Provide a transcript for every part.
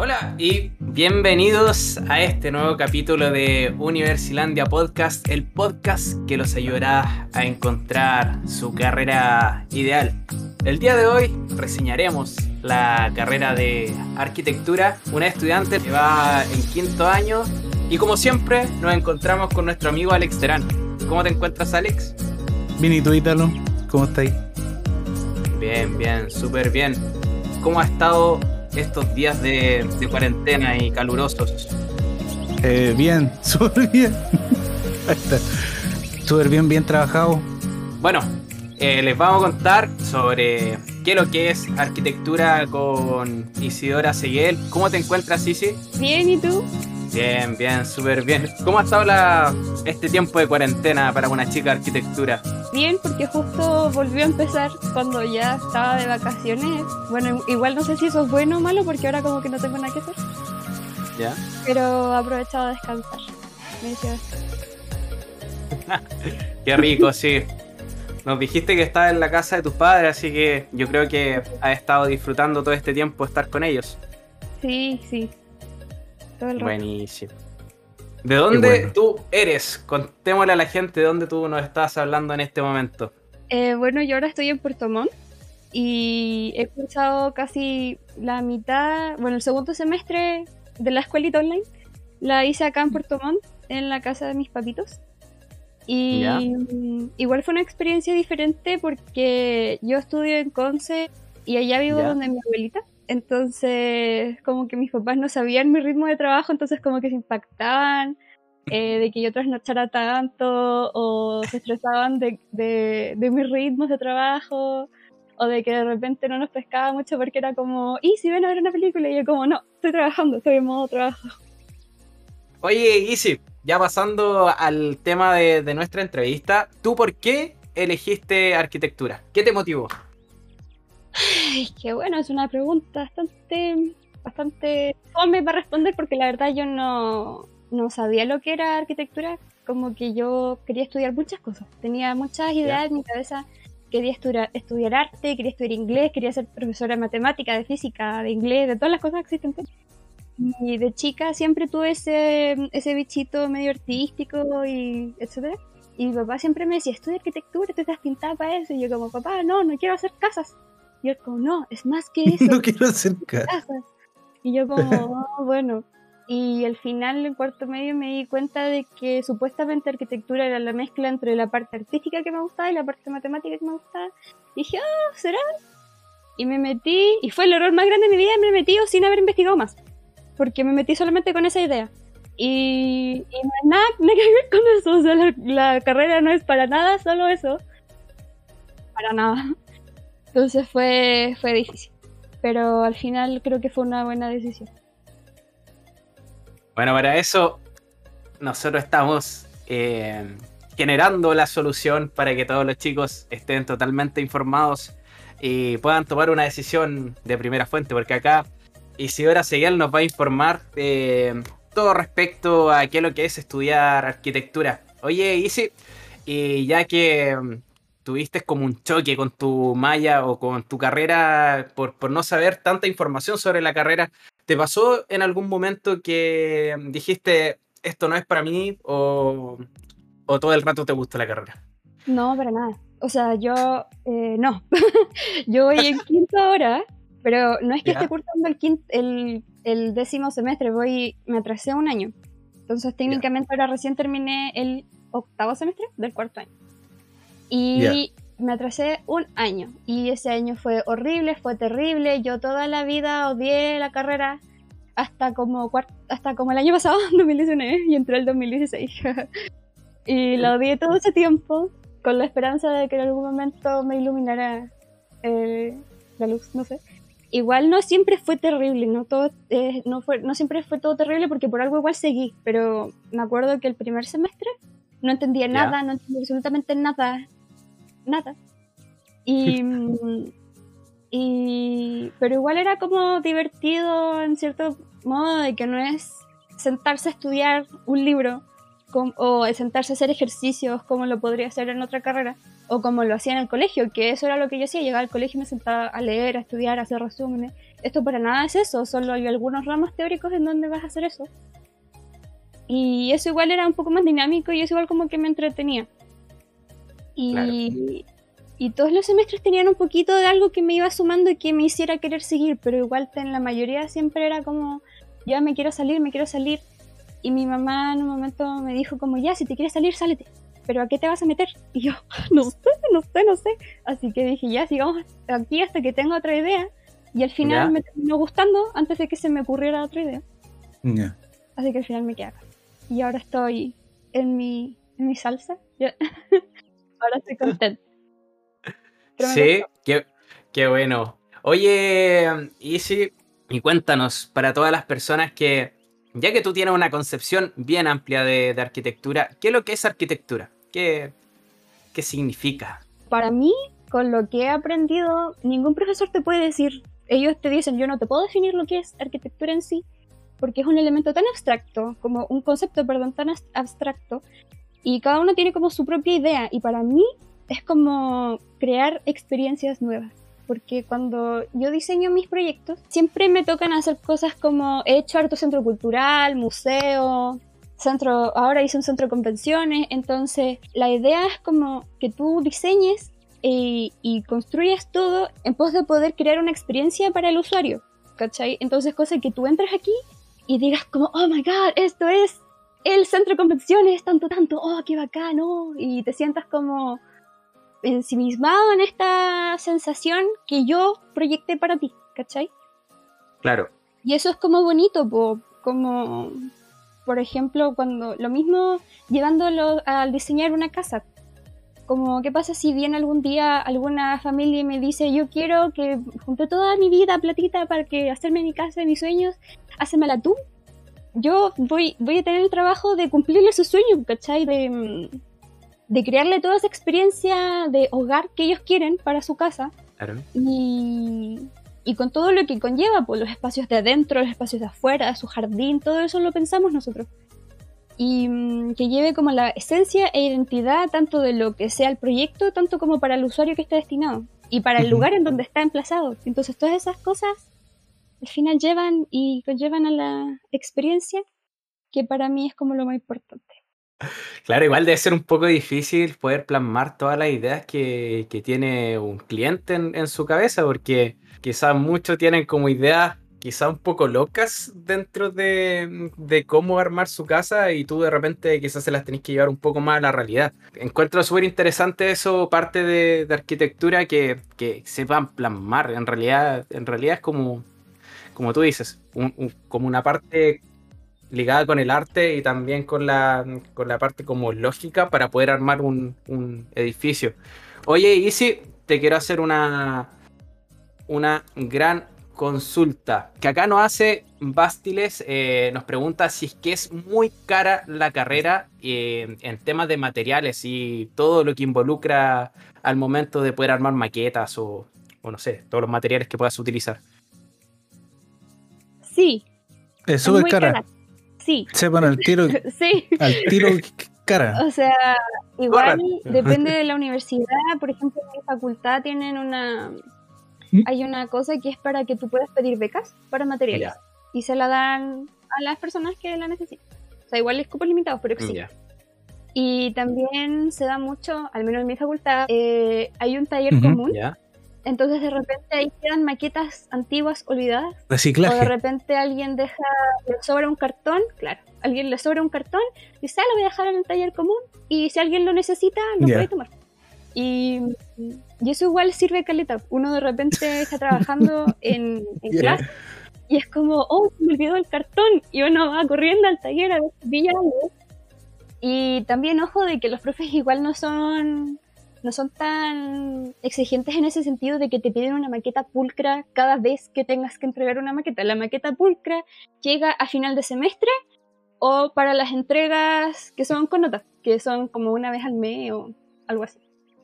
Hola y bienvenidos a este nuevo capítulo de Universilandia Podcast, el podcast que los ayudará a encontrar su carrera ideal. El día de hoy reseñaremos la carrera de arquitectura, una estudiante que va en quinto año y como siempre nos encontramos con nuestro amigo Alex Terán. ¿Cómo te encuentras Alex? Bien, ¿y tú Ítalo? ¿Cómo estáis? Bien, bien, súper bien. ¿Cómo ha estado estos días de, cuarentena y calurosos? Eh, bien, súper bien. Súper bien, bien trabajado. Bueno, eh, les vamos a contar sobre qué es lo que es arquitectura con Isidora Seguel. ¿Cómo te encuentras, Isi? Bien, ¿y tú? Bien, bien, súper bien. ¿Cómo ha estado la, este tiempo de cuarentena para una chica de arquitectura? Bien, porque justo volvió a empezar cuando ya estaba de vacaciones. Bueno, igual no sé si eso es bueno o malo porque ahora como que no tengo nada que hacer. ¿Ya? Pero he aprovechado a descansar. Me Qué rico, sí. Nos dijiste que estabas en la casa de tus padres, así que yo creo que has estado disfrutando todo este tiempo estar con ellos. Sí, sí. Buenísimo. ¿De dónde tú eres? Contémosle a la gente de dónde tú nos estás hablando en este momento. Eh, bueno, yo ahora estoy en Puerto Montt y he cursado casi la mitad, bueno, el segundo semestre de la escuelita online. La hice acá en Puerto Montt, en la casa de mis papitos. Y igual fue una experiencia diferente porque yo estudio en Conce y allá vivo donde mi abuelita. Entonces, como que mis papás no sabían mi ritmo de trabajo, entonces como que se impactaban eh, de que yo trasnochara tanto o se estresaban de, de, mis ritmos de trabajo o de que de repente no nos pescaba mucho porque era como, ¿y si ven a ver una película? Y yo como, no, estoy trabajando, estoy en modo trabajo. Oye, Easy, ya pasando al tema de, de nuestra entrevista, ¿tú por qué elegiste arquitectura? ¿Qué te motivó? Qué bueno, es una pregunta bastante, bastante fome para responder porque la verdad yo no, no sabía lo que era arquitectura, como que yo quería estudiar muchas cosas, tenía muchas ideas en mi cabeza, quería estudiar, estudiar arte, quería estudiar inglés, quería ser profesora de matemática, de física, de inglés, de todas las cosas existentes. Y de chica siempre tuve ese, ese bichito medio artístico y etcétera. Y mi papá siempre me decía, estudia arquitectura, tú estás pintada para eso. Y yo como, papá, no, no quiero hacer casas. Y él como, no, es más que eso. no quiero hacer Y yo como, oh, bueno. Y al final, en cuarto medio, me di cuenta de que supuestamente arquitectura era la mezcla entre la parte artística que me gustaba y la parte matemática que me gustaba. Y dije, ah, ¿será? Y me metí, y fue el error más grande de mi vida, me metí sin haber investigado más. Porque me metí solamente con esa idea. Y, y nada, nada que ver con eso. O sea, la, la carrera no es para nada solo eso. Para nada. Entonces fue, fue difícil. Pero al final creo que fue una buena decisión. Bueno, para eso nosotros estamos eh, generando la solución para que todos los chicos estén totalmente informados y puedan tomar una decisión de primera fuente, porque acá Isidora Seguel nos va a informar de todo respecto a qué es lo que es estudiar arquitectura. Oye, Isi, y ya que tuviste como un choque con tu malla o con tu carrera por, por no saber tanta información sobre la carrera. ¿Te pasó en algún momento que dijiste, esto no es para mí o, o todo el rato te gusta la carrera? No, para nada. O sea, yo eh, no. yo voy en quinto hora, pero no es que esté cursando el, el, el, décimo semestre, voy, me atrasé un año. Entonces técnicamente ahora recién terminé el octavo semestre del cuarto año. Y me atrasé un año. Y ese año fue horrible, fue terrible. Yo toda la vida odié la carrera hasta como, hasta como el año pasado, 2019, y entré el 2016. y la odié todo ese tiempo con la esperanza de que en algún momento me iluminara eh, la luz, no sé. Igual no siempre fue terrible, no, todo, eh, no, fue, no siempre fue todo terrible porque por algo igual seguí, pero me acuerdo que el primer semestre no entendía nada, no entendía absolutamente nada nada. Y, pero igual era como divertido en cierto modo de que no es sentarse a estudiar un libro o sentarse a hacer ejercicios como lo podría hacer en otra carrera, o como lo hacía en el colegio, que eso era lo que yo hacía, llegaba al colegio y me sentaba a leer, a estudiar, a hacer resúmenes. Esto para nada es eso, solo hay algunos ramos teóricos en donde vas a hacer eso. Y eso igual era un poco más dinámico y eso igual como que me entretenía. Y, y todos los semestres tenían un poquito de algo que me iba sumando y que me hiciera querer seguir, pero igual en la mayoría siempre era como, ya me quiero salir, me quiero salir. Y mi mamá en un momento me dijo como, ya, si te quieres salir, sálete pero ¿a qué te vas a meter? Y yo, no sé, no sé, no sé. Así que dije, ya, sigamos aquí hasta que tenga otra idea. Y al final me terminó gustando antes de que se me ocurriera otra idea. Así que al final me quedé acá. Y ahora estoy en mi, en mi salsa. ahora estoy contenta. Sí, qué, qué bueno. Oye, Isi, y cuéntanos, para todas las personas que, ya que tú tienes una concepción bien amplia de, de arquitectura, ¿qué es lo que es arquitectura? ¿Qué, qué significa? Para mí, con lo que he aprendido, ningún profesor te puede decir, ellos te dicen, yo no te puedo definir lo que es arquitectura en sí, porque es un elemento tan abstracto, como un concepto, perdón, tan abstracto, y cada uno tiene como su propia idea, y para mí es como crear experiencias nuevas, porque cuando yo diseño mis proyectos, siempre me tocan hacer cosas como he hecho harto centro cultural, museo, centro, ahora hice un centro de convenciones, entonces la idea es como que tú diseñes y, y construyas todo en pos de poder crear una experiencia para el usuario, ¿cachai? Entonces, cosa que tú entres aquí y digas como, oh my god, esto es el centro de convenciones, tanto, tanto, oh, qué bacano, y te sientas como ensimismado en esta sensación que yo proyecté para ti, ¿cachai? Claro. Y eso es como bonito, como por ejemplo, cuando lo mismo llevándolo al diseñar una casa. Como, ¿qué pasa si viene algún día alguna familia y me dice, yo quiero que junte toda mi vida platita para que hacerme mi casa de mis sueños, hacemela tú? Yo voy, voy a tener el trabajo de cumplirle su sueño, ¿cachai? De, de crearle toda esa experiencia de hogar que ellos quieren para su casa. Y, y con todo lo que conlleva, pues los espacios de adentro, los espacios de afuera, su jardín, todo eso lo pensamos nosotros. Y mm, que lleve como la esencia e identidad tanto de lo que sea el proyecto, tanto como para el usuario que está destinado y para el lugar en donde está emplazado. Entonces todas esas cosas al final llevan y conllevan a la experiencia, que para mí es como lo más importante. Claro, igual debe ser un poco difícil poder plasmar todas las ideas que, que tiene un cliente en, en su cabeza, porque quizás muchos tienen como ideas quizás un poco locas dentro de, de, cómo armar su casa y tú de repente quizás se las tenés que llevar un poco más a la realidad. Encuentro súper interesante eso, parte de, de arquitectura que, que, sepan plasmar. En realidad, en realidad es como, como tú dices, como una parte ligada con el arte y también con la, con la parte como lógica para poder armar un, un edificio. Oye, Isi, te quiero hacer una, una gran consulta. Que acá nos hace Bastiles, eh, nos pregunta si es que es muy cara la carrera eh, en temas de materiales y todo lo que involucra al momento de poder armar maquetas o, o no sé, todos los materiales que puedas utilizar. Sí. Es súper cara. cara. Sí. Sepan al tiro. sí. Al tiro cara. O sea, igual depende de la universidad. Por ejemplo, en mi facultad tienen una ¿Mm? hay una cosa que es para que tú puedas pedir becas para materiales y se la dan a las personas que la necesitan. O sea, igual es cupos limitados, pero sí. Y también se da mucho, al menos en mi facultad, eh, hay un taller común. Entonces de repente ahí quedan maquetas antiguas olvidadas. Reciclaje. O de repente alguien deja, le sobra un cartón, claro, alguien le sobra un cartón, y dice, ah, lo voy a dejar en el taller común, y si alguien lo necesita, lo puede tomar. Y, eso igual sirve caleta. Uno de repente está trabajando en, clase y es como, oh, se me olvidó el cartón. Y uno va corriendo al taller a ver si algo. Y también, ojo, de que los profes igual no son no son tan exigentes en ese sentido de que te piden una maqueta pulcra cada vez que tengas que entregar una maqueta. La maqueta pulcra llega a final de semestre o para las entregas que son con notas, que son como una vez al mes o algo así.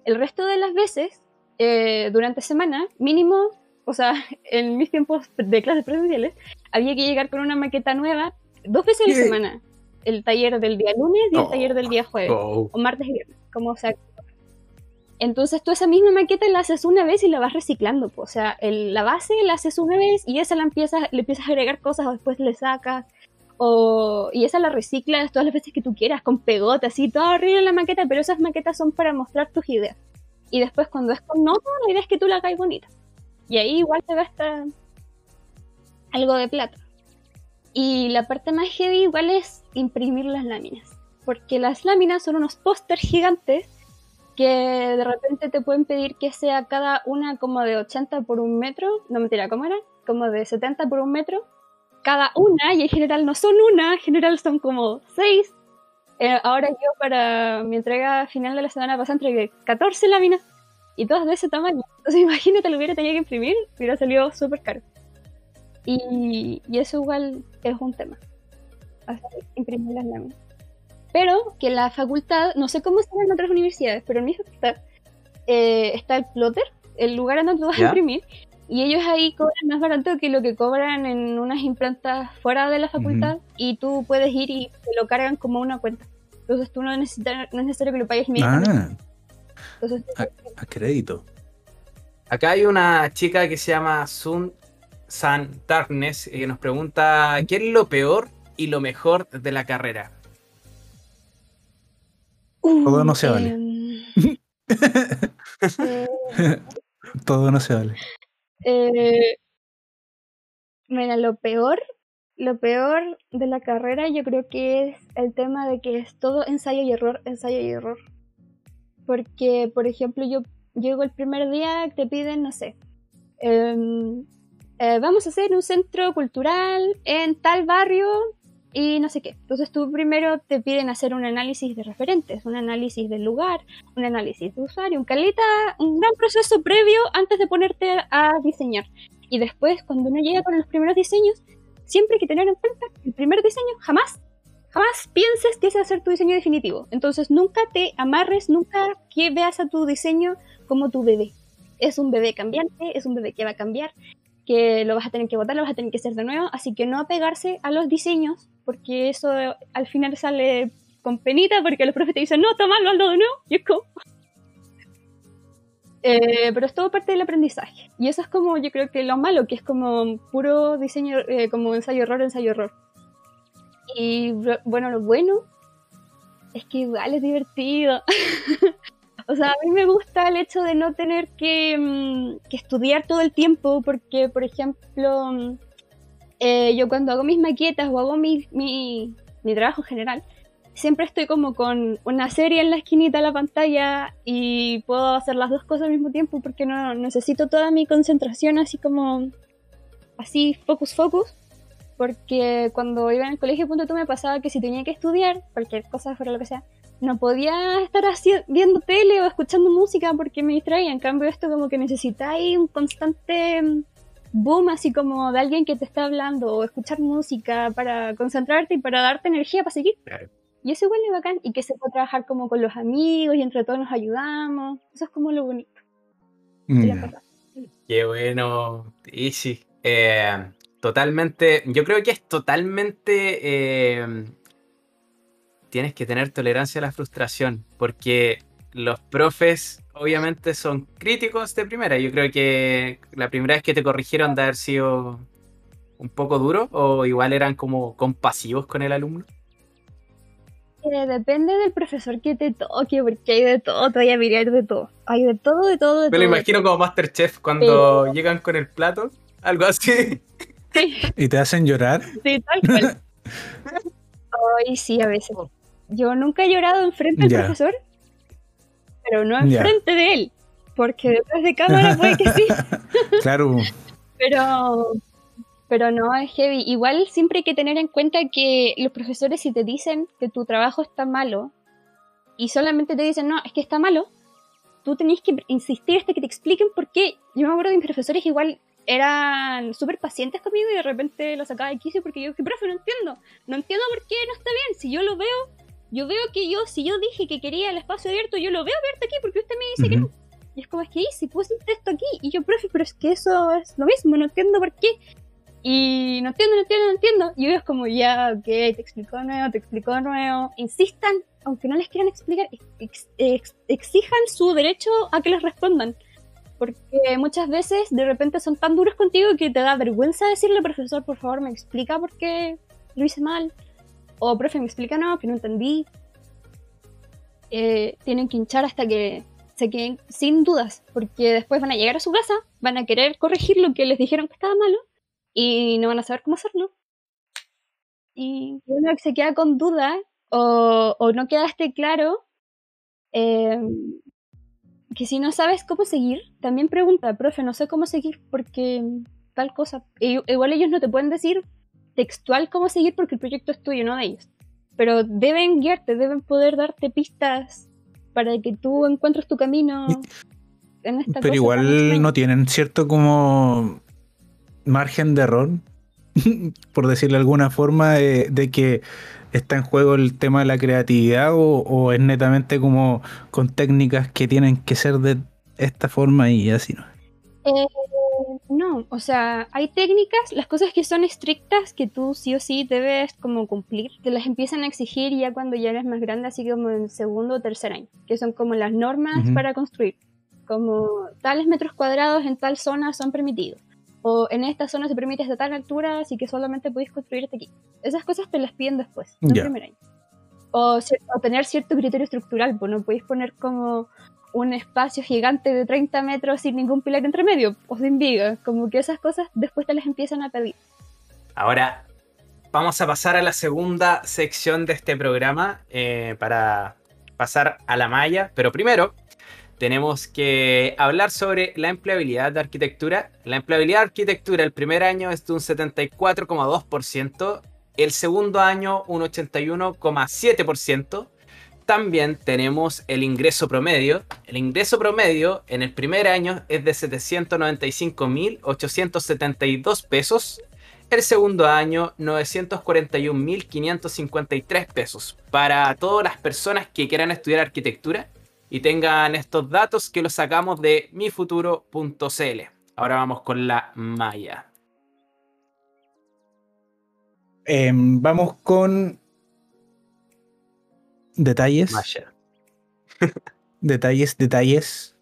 El resto de las veces, eh, durante semana, mínimo, o sea, en mis tiempos de clases presenciales, había que llegar con una maqueta nueva dos veces a la semana. El taller del día lunes y el taller del día jueves. O martes y viernes, como sea. Entonces tú esa misma maqueta la haces una vez y la vas reciclando. O sea, la base la haces una vez y esa la empiezas, le empiezas a agregar cosas o después le sacas. O, y esa la reciclas todas las veces que tú quieras, con pegote, así, todo horrible la maqueta, pero esas maquetas son para mostrar tus ideas. Y después cuando es con nota, la idea es que tú la hagas bonita. Y ahí igual te gasta algo de plata. Y la parte más heavy igual es imprimir las láminas. Porque las láminas son unos pósters gigantes que de repente te pueden pedir que sea cada una como de 80 por un metro, no mentira, ¿cómo era? Como de 70 por un metro, cada una, y en general no son una, en general son como 6. Eh, ahora yo para mi entrega final de la semana pasada entregué 14 láminas y todas de ese tamaño. Entonces imagínate lo hubiera tenido que imprimir, hubiera salido súper caro. Y, y, eso igual es un tema. Imprimir las láminas pero que la facultad, no sé cómo está en otras universidades, pero en mi facultad eh, está el plotter, el lugar en donde vas a imprimir, y ellos ahí cobran más barato que lo que cobran en unas imprentas fuera de la facultad, y tú puedes ir y te lo cargan como una cuenta. Entonces tú no, necesitas, no es necesario que lo pagues inmediatamente. Ah, Entonces, a, crédito. Acá hay una chica que se llama Sun San Darkness y que nos pregunta ¿qué es lo peor y lo mejor de la carrera? Todo no se vale. Em, Todo no se vale. Eh, mira, lo peor, lo peor de la carrera yo creo que es el tema de que es todo ensayo y error, ensayo y error. Porque, por ejemplo, yo llego el primer día, te piden, no sé, em, eh, vamos a hacer un centro cultural en tal barrio y no sé qué. Entonces tú primero te piden hacer un análisis de referentes, un análisis del lugar, un análisis de usuario, un caleta, un gran proceso previo antes de ponerte a diseñar. Y después, cuando uno llega con los primeros diseños, siempre hay que tener en cuenta el primer diseño jamás, jamás pienses que ese va a ser tu diseño definitivo. Entonces nunca te amarres, nunca que veas a tu diseño como tu bebé. Es un bebé cambiante, es un bebé que va a cambiar, que lo vas a tener que botar, lo vas a tener que hacer de nuevo, así que no apegarse a los diseños porque eso al final sale con penita porque los profes te dicen, no, toma, lo hazlo de nuevo, y es como... Eh, pero es todo parte del aprendizaje. Y eso es como, yo creo que lo malo, que es como puro diseño, eh, como ensayo-error, ensayo-error. Y bueno, lo bueno es que igual es divertido. o sea, a mí me gusta el hecho de no tener que, mm, estudiar todo el tiempo, porque, por ejemplo, mm, eh, yo cuando hago mis maquetas o hago mi, mi, trabajo general, siempre estoy como con una serie en la esquinita de la pantalla y puedo hacer las dos cosas al mismo tiempo porque no necesito toda mi concentración así como así focus focus porque cuando iba en el colegio punto tú me pasaba que si tenía que estudiar cualquier cosa fuera lo que sea no podía estar así, viendo tele o escuchando música porque me distraía. En cambio esto como que necesitáis un constante boom así como de alguien que te está hablando o escuchar música para concentrarte y para darte energía para seguir. Y eso igual es bacán y que se puede trabajar como con los amigos y entre todos nos ayudamos. Eso es como lo bonito. Mm. Qué bueno, Easy. Eh, totalmente, yo creo que es totalmente... Eh, tienes que tener tolerancia a la frustración porque los profes obviamente son críticos de primera. Yo creo que la primera vez que te corrigieron de haber sido un poco duro o igual eran como compasivos con el alumno. Eh, depende del profesor que te toque, porque hay de todo, te voy a mirar de todo. Hay de todo, de todo, de Me lo imagino como Masterchef cuando llegan con el plato, algo así. ¿Y te hacen llorar? Sí, tal cual. Ay, sí, a veces. Yo nunca he llorado enfrente del profesor, pero no enfrente de él, porque detrás de cámara puede que sí. claro. pero, pero no es heavy. Igual siempre hay que tener en cuenta que los profesores si te dicen que tu trabajo está malo y solamente te dicen, no, es que está malo, tú tenés que insistir hasta que te expliquen por qué. Yo me acuerdo de mis profesores igual eran súper pacientes conmigo y de repente lo sacaba de quicio porque yo, que profe, no entiendo. No entiendo por qué no está bien. Si yo lo veo, yo veo que yo, si yo dije que quería el espacio abierto, yo lo veo abierto aquí porque usted me dice que no. Y es como, es que si puse esto aquí. Y yo, profe, pero es que eso es lo mismo, no entiendo por qué. Y no entiendo, no entiendo, no entiendo. Y ellos como, ya, ok, te explico de nuevo, te explico de nuevo. Insistan, aunque no les quieran explicar, exijan su derecho a que les respondan. Porque muchas veces de repente son tan duros contigo que te da vergüenza decirle, profesor, por favor, me explica por qué lo hice mal. O, profe, me explica no, que no entendí. Eh, tienen que hinchar hasta que se queden sin dudas, porque después van a llegar a su casa, van a querer corregir lo que les dijeron que estaba malo y no van a saber cómo hacerlo. Y uno que se queda con dudas o, o no quedaste claro, eh, que si no sabes cómo seguir, también pregunta, profe, no sé cómo seguir porque tal cosa. igual ellos no te pueden decir textual cómo seguir porque el proyecto es tuyo, no de ellos. Pero deben guiarte, deben poder darte pistas para que tú encuentres tu camino. En esta Pero igual no tienen cierto como margen de error, por decirlo de alguna forma, de, que está en juego el tema de la creatividad o, es netamente como con técnicas que tienen que ser de esta forma y así, ¿no? Eh, no, o sea, hay técnicas, las cosas que son estrictas que tú sí o sí debes como cumplir, te las empiezan a exigir ya cuando ya eres más grande, así como en segundo o tercer año, que son como las normas para construir, como tales metros cuadrados en tal zona son permitidos, o en esta zona se permite hasta tal altura, así que solamente puedes construirte aquí. Esas cosas te las piden después, en el primer año. O, o, tener cierto criterio estructural, pues no podéis poner como un espacio gigante de 30 metros sin ningún pilar entre medio, o sin viga. Como que esas cosas después te las empiezan a pedir. Ahora, vamos a pasar a la segunda sección de este programa eh, para pasar a la malla. Pero primero, tenemos que hablar sobre la empleabilidad de arquitectura. La empleabilidad de arquitectura el primer año es de un 74,2%, el segundo año un 81,7%, también tenemos el ingreso promedio. El ingreso promedio en el primer año es de 795.872 pesos. El segundo año, 941.553 pesos. Para todas las personas que quieran estudiar arquitectura y tengan estos datos que los sacamos de mifuturo.cl. Ahora vamos con la malla. Em, vamos con detalles. detalles, detalles.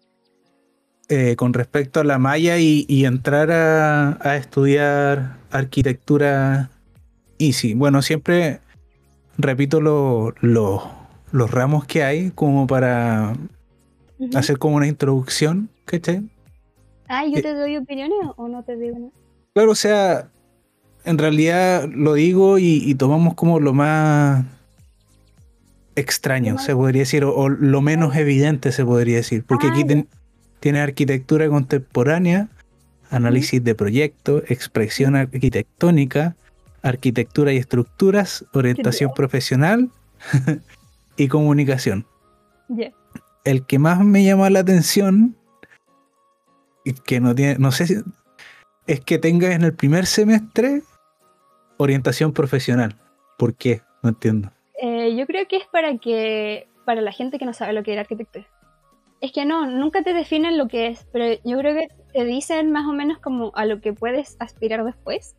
Eh, con respecto a la malla y, entrar a, estudiar arquitectura easy. Bueno, siempre repito los ramos que hay como para hacer como una introducción, ¿cachai? Ah, ¿yo eh, te doy opiniones o no te digo nada? Claro, o sea, en realidad lo digo y tomamos como lo más extraño, se podría decir, o, lo menos evidente se podría decir, porque aquí ah, tiene arquitectura contemporánea, análisis de proyectos, expresión arquitectónica, arquitectura y estructuras, orientación profesional y comunicación. El que más me llama la atención, y que no tiene, no sé si, es que tenga en el primer semestre orientación profesional. ¿Por qué? No entiendo. Eh, yo creo que es para que para la gente que no sabe lo que es arquitectura. Es que no, nunca te definen lo que es, pero yo creo que te dicen más o menos como a lo que puedes aspirar después.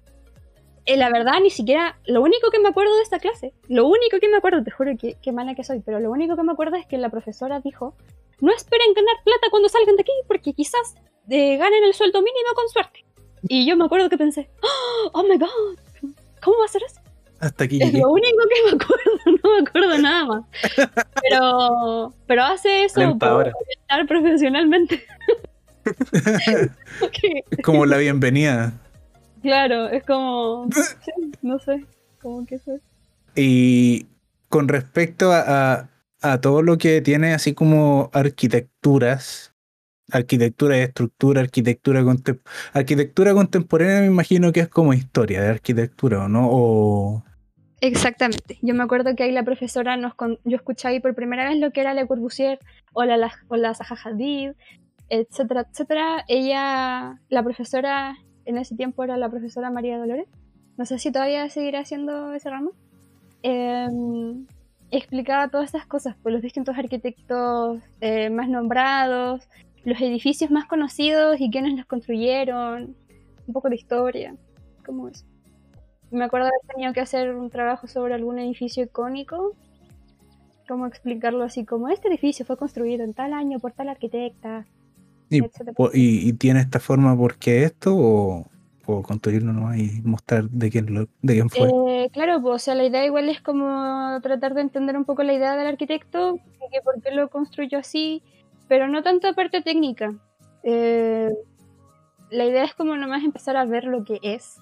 Eh, la verdad, ni siquiera, lo único que me acuerdo de esta clase, lo único que me acuerdo, te juro que, mala que soy, pero lo único que me acuerdo es que la profesora dijo, no esperen ganar plata cuando salgan de aquí, porque quizás eh, ganen el sueldo mínimo con suerte. Y yo me acuerdo que pensé, oh my god, ¿cómo va a ser eso? Hasta aquí Es lo único que me acuerdo, no me acuerdo nada más. Pero, pero hace eso para estar profesionalmente. Es como la bienvenida. Claro, es como. no sé, como que eso Y con respecto a, a, todo lo que tiene así como arquitecturas, arquitectura de estructura, arquitectura contemporánea. Arquitectura contemporánea me imagino que es como historia de arquitectura, ¿no? O Exactamente. Yo me acuerdo que ahí la profesora nos yo escuché ahí por primera vez lo que era Le Corbusier o la, o la Hadid, etcétera, etcétera. Ella, la profesora en ese tiempo era la profesora María Dolores. No sé si todavía seguirá haciendo ese ramo. Em, explicaba todas estas cosas, por pues, los distintos arquitectos eh, más nombrados, los edificios más conocidos y quienes los construyeron, un poco de historia. como eso. Me acuerdo haber tenido que hacer un trabajo sobre algún edificio icónico, cómo explicarlo así, como este edificio fue construido en tal año por tal arquitecta, ¿Y, tiene esta forma porque esto o, o construirlo nomás y mostrar de quién, lo, de quién fue? Eh, claro, pues, o sea, la idea igual es como tratar de entender un poco la idea del arquitecto, de que por qué lo construyó así, pero no tanto parte técnica. Eh, la idea es como nomás empezar a ver lo que es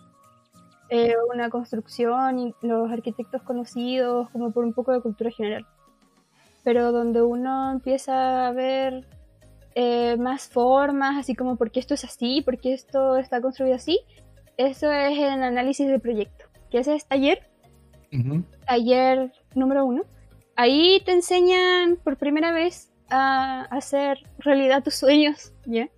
eh, una construcción y los arquitectos conocidos, como por un poco de cultura general. Pero donde uno empieza a ver eh, más formas, así como por qué esto es así, por qué esto está construido así, eso es el análisis de proyecto, que ese es taller, Ujú. taller número uno. Ahí te enseñan por primera vez a hacer realidad tus sueños, ¿ya?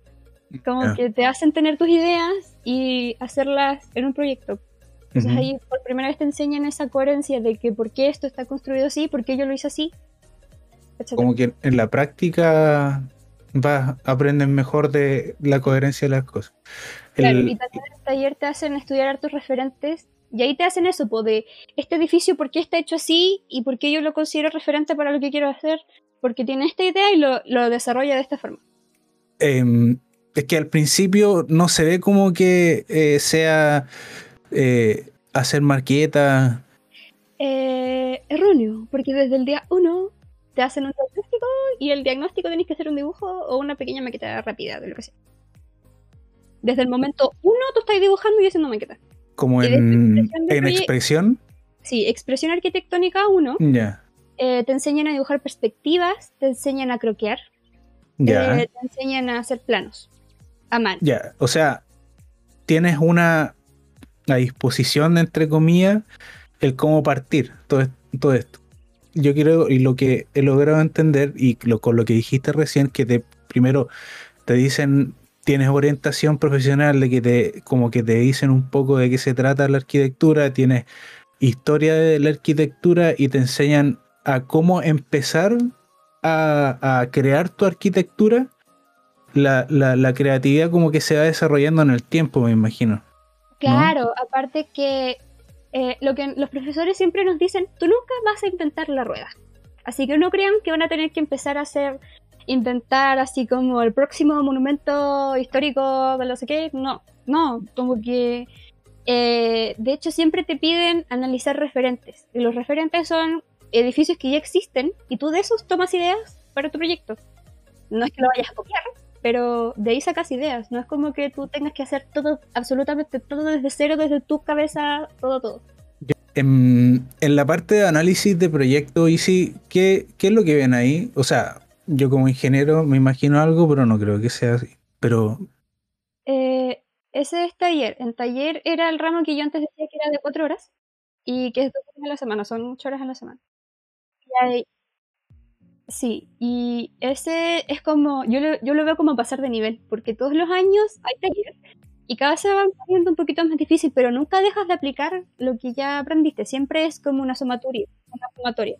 Como Ya. que te hacen tener tus ideas y hacerlas en un proyecto. Entonces Ujú. ahí por primera vez te enseñan esa coherencia de que por qué esto está construido así, por qué yo lo hice así, etc. Como que en la práctica vas, aprendes mejor de la coherencia de las cosas. Claro, El- y también en el taller te hacen estudiar hartos referentes y ahí te hacen eso, po, de este edificio, por qué está hecho así y por qué yo lo considero referente para lo que quiero hacer, porque tiene esta idea y lo, lo desarrolla de esta forma. em, es que al principio no se ve como que eh, sea eh, hacer marquetas. Eh, erróneo, porque desde el día uno te hacen un diagnóstico y el diagnóstico tenés que hacer un dibujo o una pequeña maqueta rápida de lo que sea. Desde el momento uno tú estás dibujando y haciendo maqueta. como en, expresión en. Sí, expresión arquitectónica 1, Ya, te enseñan a dibujar perspectivas, te enseñan a croquear, ya, eh, te enseñan a hacer planos a mano. ya. O sea, tienes una a disposición, entre comillas, el cómo partir todo, todo esto. Yo quiero, y lo que he logrado entender, y lo, con lo que dijiste recién, que te primero te dicen, tienes orientación profesional, de que te, como que te dicen un poco de qué se trata la arquitectura, tienes historia de la arquitectura y te enseñan a cómo empezar a, a crear tu arquitectura. La, la- la creatividad como que se va desarrollando en el tiempo, me imagino. Claro, aparte que eh, lo que los profesores siempre nos dicen, tú nunca vas a inventar la rueda. Así que no crean que van a tener que empezar a hacer, inventar así como el próximo monumento histórico de no sé qué. No, no, como que... eh, de hecho, siempre te piden analizar referentes. Y los referentes son edificios que ya existen y tú de esos tomas ideas para tu proyecto. No es que lo vayas a copiar, pero de ahí sacas ideas. No es como que tú tengas que hacer todo, absolutamente todo desde cero, desde tu cabeza, todo, todo. En, en la parte de análisis de proyecto, y sí, ¿qué, ¿qué es lo que ven ahí? O sea, yo como ingeniero me imagino algo, pero no creo que sea así. Pero, Eh, ese es taller. En taller era el ramo que yo antes decía que era de cuatro horas y que es dos horas a la semana, son ocho horas a la semana. Y ahí- sí, y ese es como, yo lo, yo lo veo como pasar de nivel, porque todos los años hay taller y cada vez se van poniendo un poquito más difícil, pero nunca dejas de aplicar lo que ya aprendiste, siempre es como una sumatoria, una sumatoria.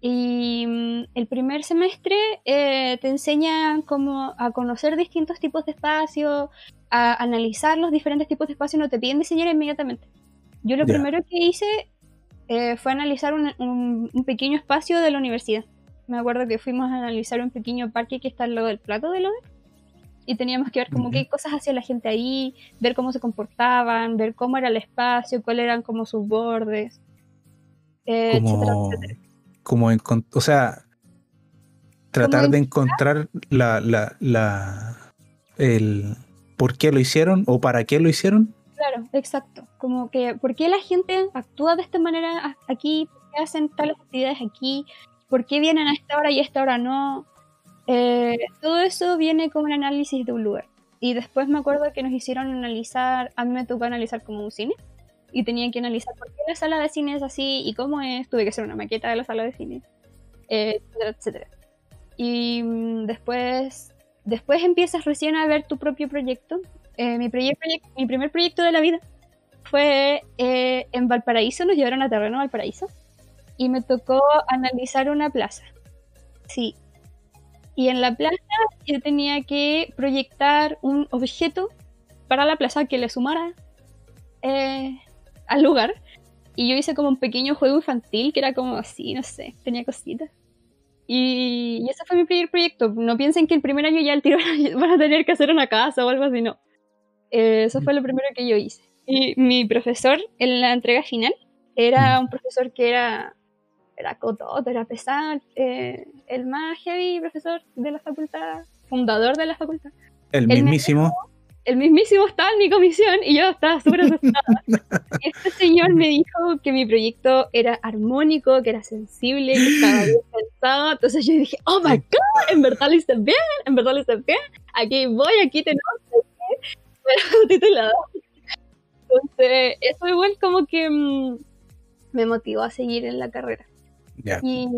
Y mm, el primer semestre eh, te enseñan como a conocer distintos tipos de espacios, a analizar los diferentes tipos de espacios, no te piden diseñar inmediatamente. Yo lo Ya. primero que hice eh, fue analizar un, un- un pequeño espacio de la universidad. Me acuerdo que fuimos a analizar un pequeño parque que está al lado del plato de Lode y teníamos que ver como qué cosas hacía la gente ahí, ver cómo se comportaban, ver cómo era el espacio, cuáles eran como sus bordes, eh, etcétera, como, etcétera. como encon- o sea, tratar Como de encontrar la, la, la, el por qué lo hicieron o para qué lo hicieron. Claro, exacto. Como que, ¿por qué la gente actúa de esta manera aquí? ¿Por qué hacen tales actividades aquí? ¿Por qué vienen a esta hora y a esta hora no? Eh, todo eso viene como un análisis de un lugar. Y después me acuerdo que nos hicieron analizar, a mí me tocó analizar como un cine. Y tenía que analizar por qué la sala de cine es así y cómo es. Tuve que hacer una maqueta de la sala de cine, eh, etcétera, etcétera. Y mm, después, después empiezas recién a ver tu propio proyecto. Eh, mi, proye- proyec- mi primer proyecto de la vida fue eh, en Valparaíso, nos llevaron a terreno Valparaíso y me tocó analizar una plaza. Sí. Y en la plaza yo tenía que proyectar un objeto para la plaza que le sumara eh, al lugar y yo hice como un pequeño juego infantil que era como así, no sé, tenía cositas. Y, y ese fue mi primer proyecto. No piensen que el primer año ya el tiro van a tener que hacer una casa o algo así, no. Eh, eso fue lo primero que yo hice. Y mi profesor en la entrega final era un profesor que era, era cototo, era pesado, eh, el más heavy profesor de la facultad, fundador de la facultad. El mismísimo. el mismísimo estaba en mi comisión y yo estaba súper asustada. este señor me dijo que mi proyecto era armónico, que era sensible, que estaba bien pensado. Entonces yo dije, oh my god, en verdad lo hice bien, en verdad lo hice bien. Aquí voy, aquí tenemos pero titulado. Entonces, eso igual como que mm, me motivó a seguir en la carrera. Ya. Y,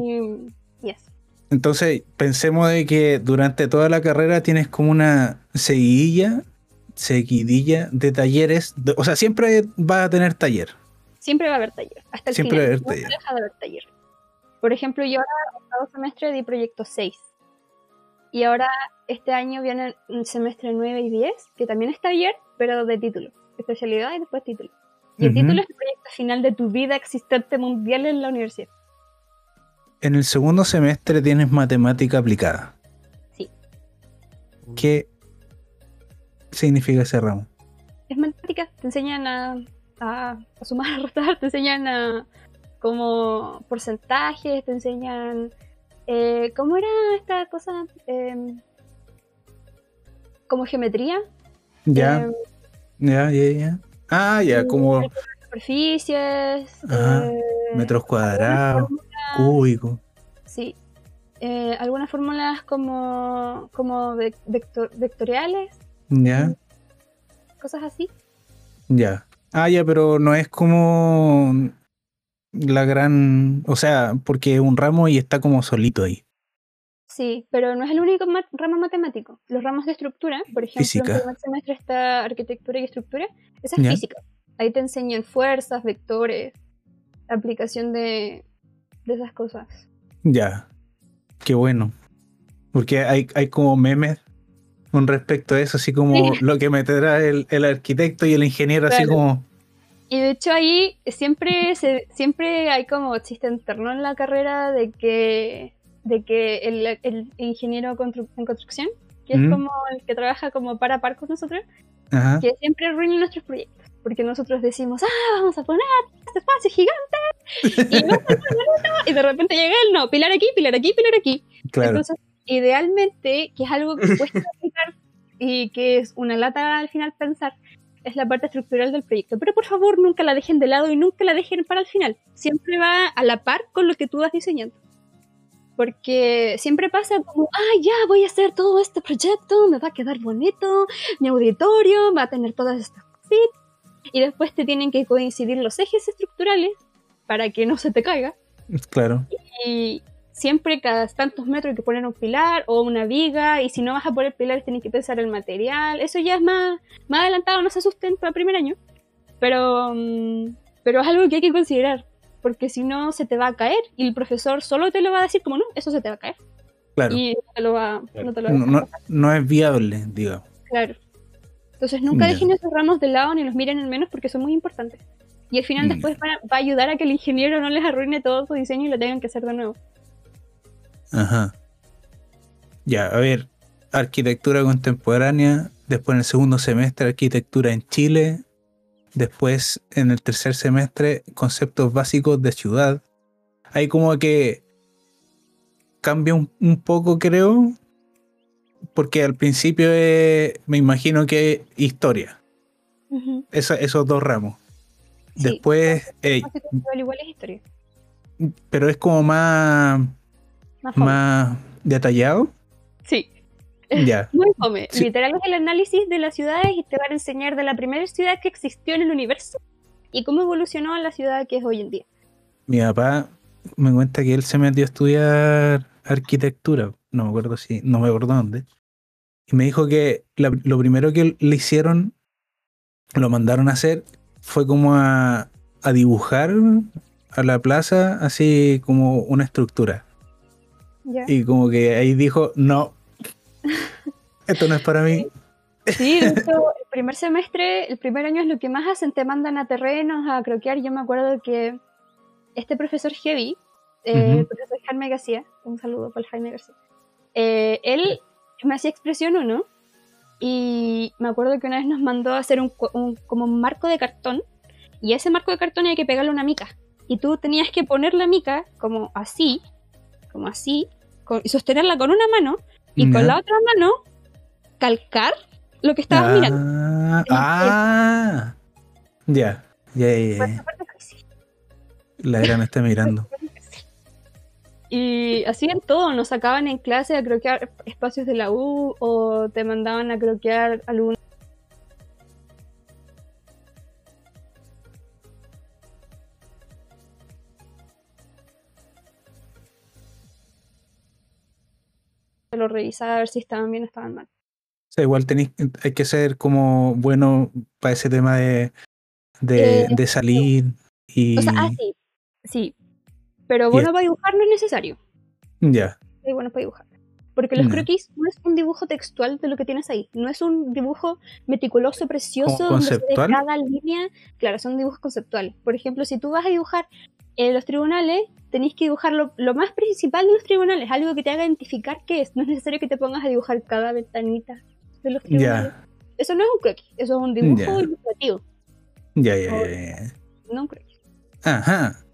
y eso. Entonces, pensemos de que durante toda la carrera tienes como una seguidilla, seguidilla de talleres. de- o sea, siempre vas a tener taller. Siempre va a haber taller. Hasta el Siempre va a final. haber taller. deja de haber taller. Por ejemplo, yo ahora, octavo semestre, di proyecto 6. Y ahora, este año viene el semestre 9 y 10, que también es taller, pero de título. Especialidad y después título. Y el título es el proyecto final de tu vida existente mundial en la universidad. En el segundo semestre tienes matemática aplicada. Sí. ¿Qué significa ese ramo? Es matemática, te enseñan a, a, a sumar, a restar, te enseñan a como porcentajes, te enseñan... eh, ¿Cómo era esta cosa? Em, como geometría. Ya, em, ya, ya, ya. Ah, ya, como superficies, Ajá, eh, metros cuadrados, cúbicos. sí, eh, algunas fórmulas como, como ve- vector- vectoriales, Ya, cosas así. ya. Ah, ya, pero no es como la gran. O sea, porque es un ramo y está como solito ahí. Sí, pero no es el único ma- ramo matemático. Los ramos de estructura, por ejemplo, Física. en primer semestre está arquitectura y estructura, esa es Ya. física. Ahí te enseñan fuerzas, vectores, aplicación de, de esas cosas. Ya. Qué bueno. Porque hay, hay como memes con respecto a eso, así como Sí. lo que meterá el, el arquitecto y el ingeniero, así como. Y de hecho ahí siempre se, siempre hay como chiste interno en la carrera de que de que el, el ingeniero constru- en construcción, que es Mm. como el que trabaja como para par con nosotros, Ajá. que siempre arruina nuestros proyectos. Porque nosotros decimos, ah, vamos a poner este espacio gigante. Y, no, y de repente llega él, no, pilar aquí, pilar aquí, pilar aquí. Claro. Entonces, idealmente, que es algo que cuesta aplicar y que es una lata al final pensar, es la parte estructural del proyecto. Pero por favor, nunca la dejen de lado y nunca la dejen para el final. Siempre va a la par con lo que tú vas diseñando. Porque siempre pasa como, ah, ya voy a hacer todo este proyecto, me va a quedar bonito, mi auditorio va a tener todas estas cositas. Y después te tienen que coincidir los ejes estructurales para que no se te caiga Claro. y siempre cada tantos metros hay que poner un pilar o una viga y si no vas a poner pilares tienes que pensar el material eso ya es más, más adelantado no se asusten para el primer año pero mm, pero es algo que hay que considerar porque si no se te va a caer y el profesor solo te lo va a decir como no eso se te va a caer Claro. y no te lo va, no te lo va a No, no, no es viable, digamos. Claro. Entonces nunca dejen esos ramos de lado ni los miren en menos porque son muy importantes. Y al final Mm. después va, va a ayudar a que el ingeniero no les arruine todo su diseño y lo tengan que hacer de nuevo. Ajá. Ya, a ver. Arquitectura contemporánea. Después en el segundo semestre, arquitectura en Chile. Después en el tercer semestre, conceptos básicos de ciudad. Hay como que cambia un, un poco, creo. Porque al principio es- me imagino que historia. Esa- esos dos ramos. Sí. Después, eh, igual es historia. pero es como más, Más detallado. Sí. Ya. Muy fome. Sí. Literal es el análisis de las ciudades y te van a enseñar de la primera ciudad que existió en el universo y cómo evolucionó la ciudad que es hoy en día. Mi papá me cuenta que él se metió a estudiar arquitectura, no me acuerdo si, no me acuerdo dónde, y me dijo que la- lo primero que le hicieron, lo mandaron a hacer, fue como a, a dibujar a la plaza así como una estructura. Ya. Y como que ahí dijo, no, esto no es para mí. Sí, de hecho, el primer semestre, el primer año es lo que más hacen, te mandan a terrenos, a croquear. Yo me acuerdo que este profesor Heavy, eh, el profesor Jaime García, un saludo para el Jaime García, eh, él me hacía expresión uno y me acuerdo que una vez nos mandó a hacer un, como un marco de cartón y a ese marco de cartón hay que pegarle una mica y tú tenías que poner la mica como así, como así, y sostenerla con una mano y con la otra mano calcar lo que estabas mirando. Ah, ya, ya, ya. La era me está mirando. Y así en todo, nos sacaban en clase a croquear espacios de la U o te mandaban a croquear algún lo revisaba a ver si estaban bien o estaban mal. O sea, igual tenéis, hay que ser como bueno para ese tema de, de, eh, salir y... O sea, ah, sí, sí. Pero bueno para dibujar no es necesario. Ya. Sí, bueno para dibujar. Porque los croquis no es un dibujo textual de lo que tienes ahí. No es un dibujo meticuloso, precioso, ¿Conceptual? de cada línea. Claro, son dibujos conceptuales. Por ejemplo, si tú vas a dibujar en los tribunales, tenéis que dibujar lo, más principal de los tribunales, algo que te haga identificar qué es. No es necesario que te pongas a dibujar cada ventanita de los tribunales. Eso no es un croquis, eso es un dibujo ilustrativo. Ya, ya, ya, No un croquis. Ajá.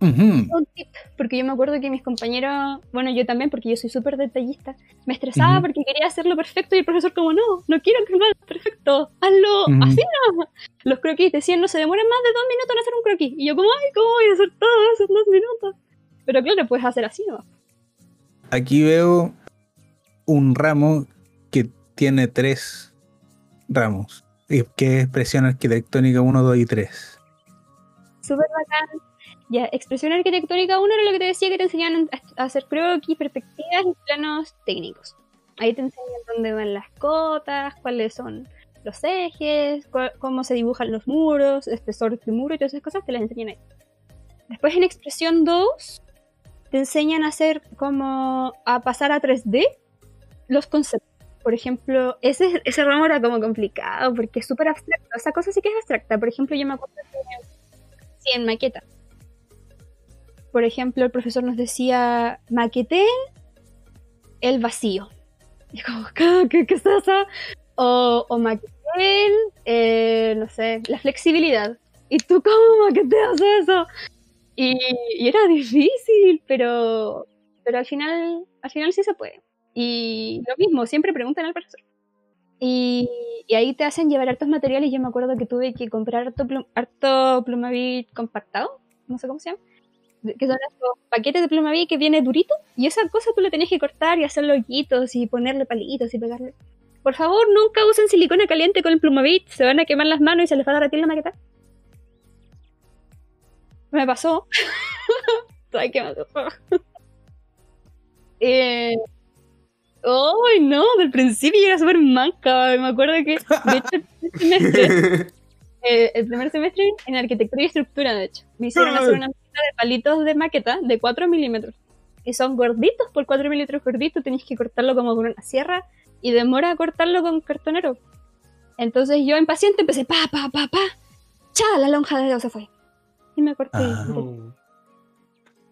Un tip, porque yo me acuerdo que mis compañeros, bueno, yo también, porque yo soy súper detallista, me estresaba porque quería hacerlo perfecto y el profesor como, no, no quiero que lo hagas perfecto, hazlo así no. Los croquis decían, no se demoran más de dos minutos en hacer un croquis. Y yo como, ay, ¿cómo voy a hacer todo eso en dos minutos? Pero claro, puedes hacer así, ¿no? Aquí veo un ramo que tiene tres ramos, que es expresión arquitectónica 1, 2 y 3. Súper bacán ya, expresión arquitectónica 1 era lo que te decía que te enseñan a hacer croquis, perspectivas y planos técnicos. Ahí te enseñan dónde van las cotas, cuáles son los ejes, cómo se dibujan los muros, espesor de muro y todas esas cosas te las enseñan ahí. Después en expresión 2 te enseñan a hacer como a pasar a 3D los conceptos. Por ejemplo, ese, ese ramo era como complicado porque es súper abstracto. Esa cosa sí que es abstracta. Por ejemplo, yo me acuerdo que sí, en maqueta por ejemplo, el profesor nos decía, maqueteen el vacío. Y como, ¿qué, qué es eso? O, o maqueteen, eh, no sé, la flexibilidad. ¿Y tú cómo maqueteas eso? Y, era difícil, pero, pero al, final, al final sí se puede. Y lo mismo, siempre preguntan al profesor. Y, y, ahí te hacen llevar hartos materiales. Yo me acuerdo que tuve que comprar harto, plum, harto plumavit compactado, no sé cómo se llama que son esos paquetes de plumavit que viene durito, y esa cosa tú la tenías que cortar y hacer hoyitos y ponerle palitos y pegarle. Por favor, nunca usen silicona caliente con el plumavit, se van a quemar las manos y se les va a derretir la maqueta. Me pasó. Ay, qué eh... ¡Ay, no! Del principio yo era súper manca. Me acuerdo que, eh, el primer semestre en arquitectura y estructura, de hecho, me hicieron hacer una de palitos de maqueta de 4 milímetros. Y son gorditos por 4 milímetros gorditos, tenéis que cortarlo como con una sierra y demora a cortarlo con cartonero. Entonces yo impaciente empecé pa, pa, pa, pa. ¡Cha! La lonja de dedo se fue. Y me corté. Ah.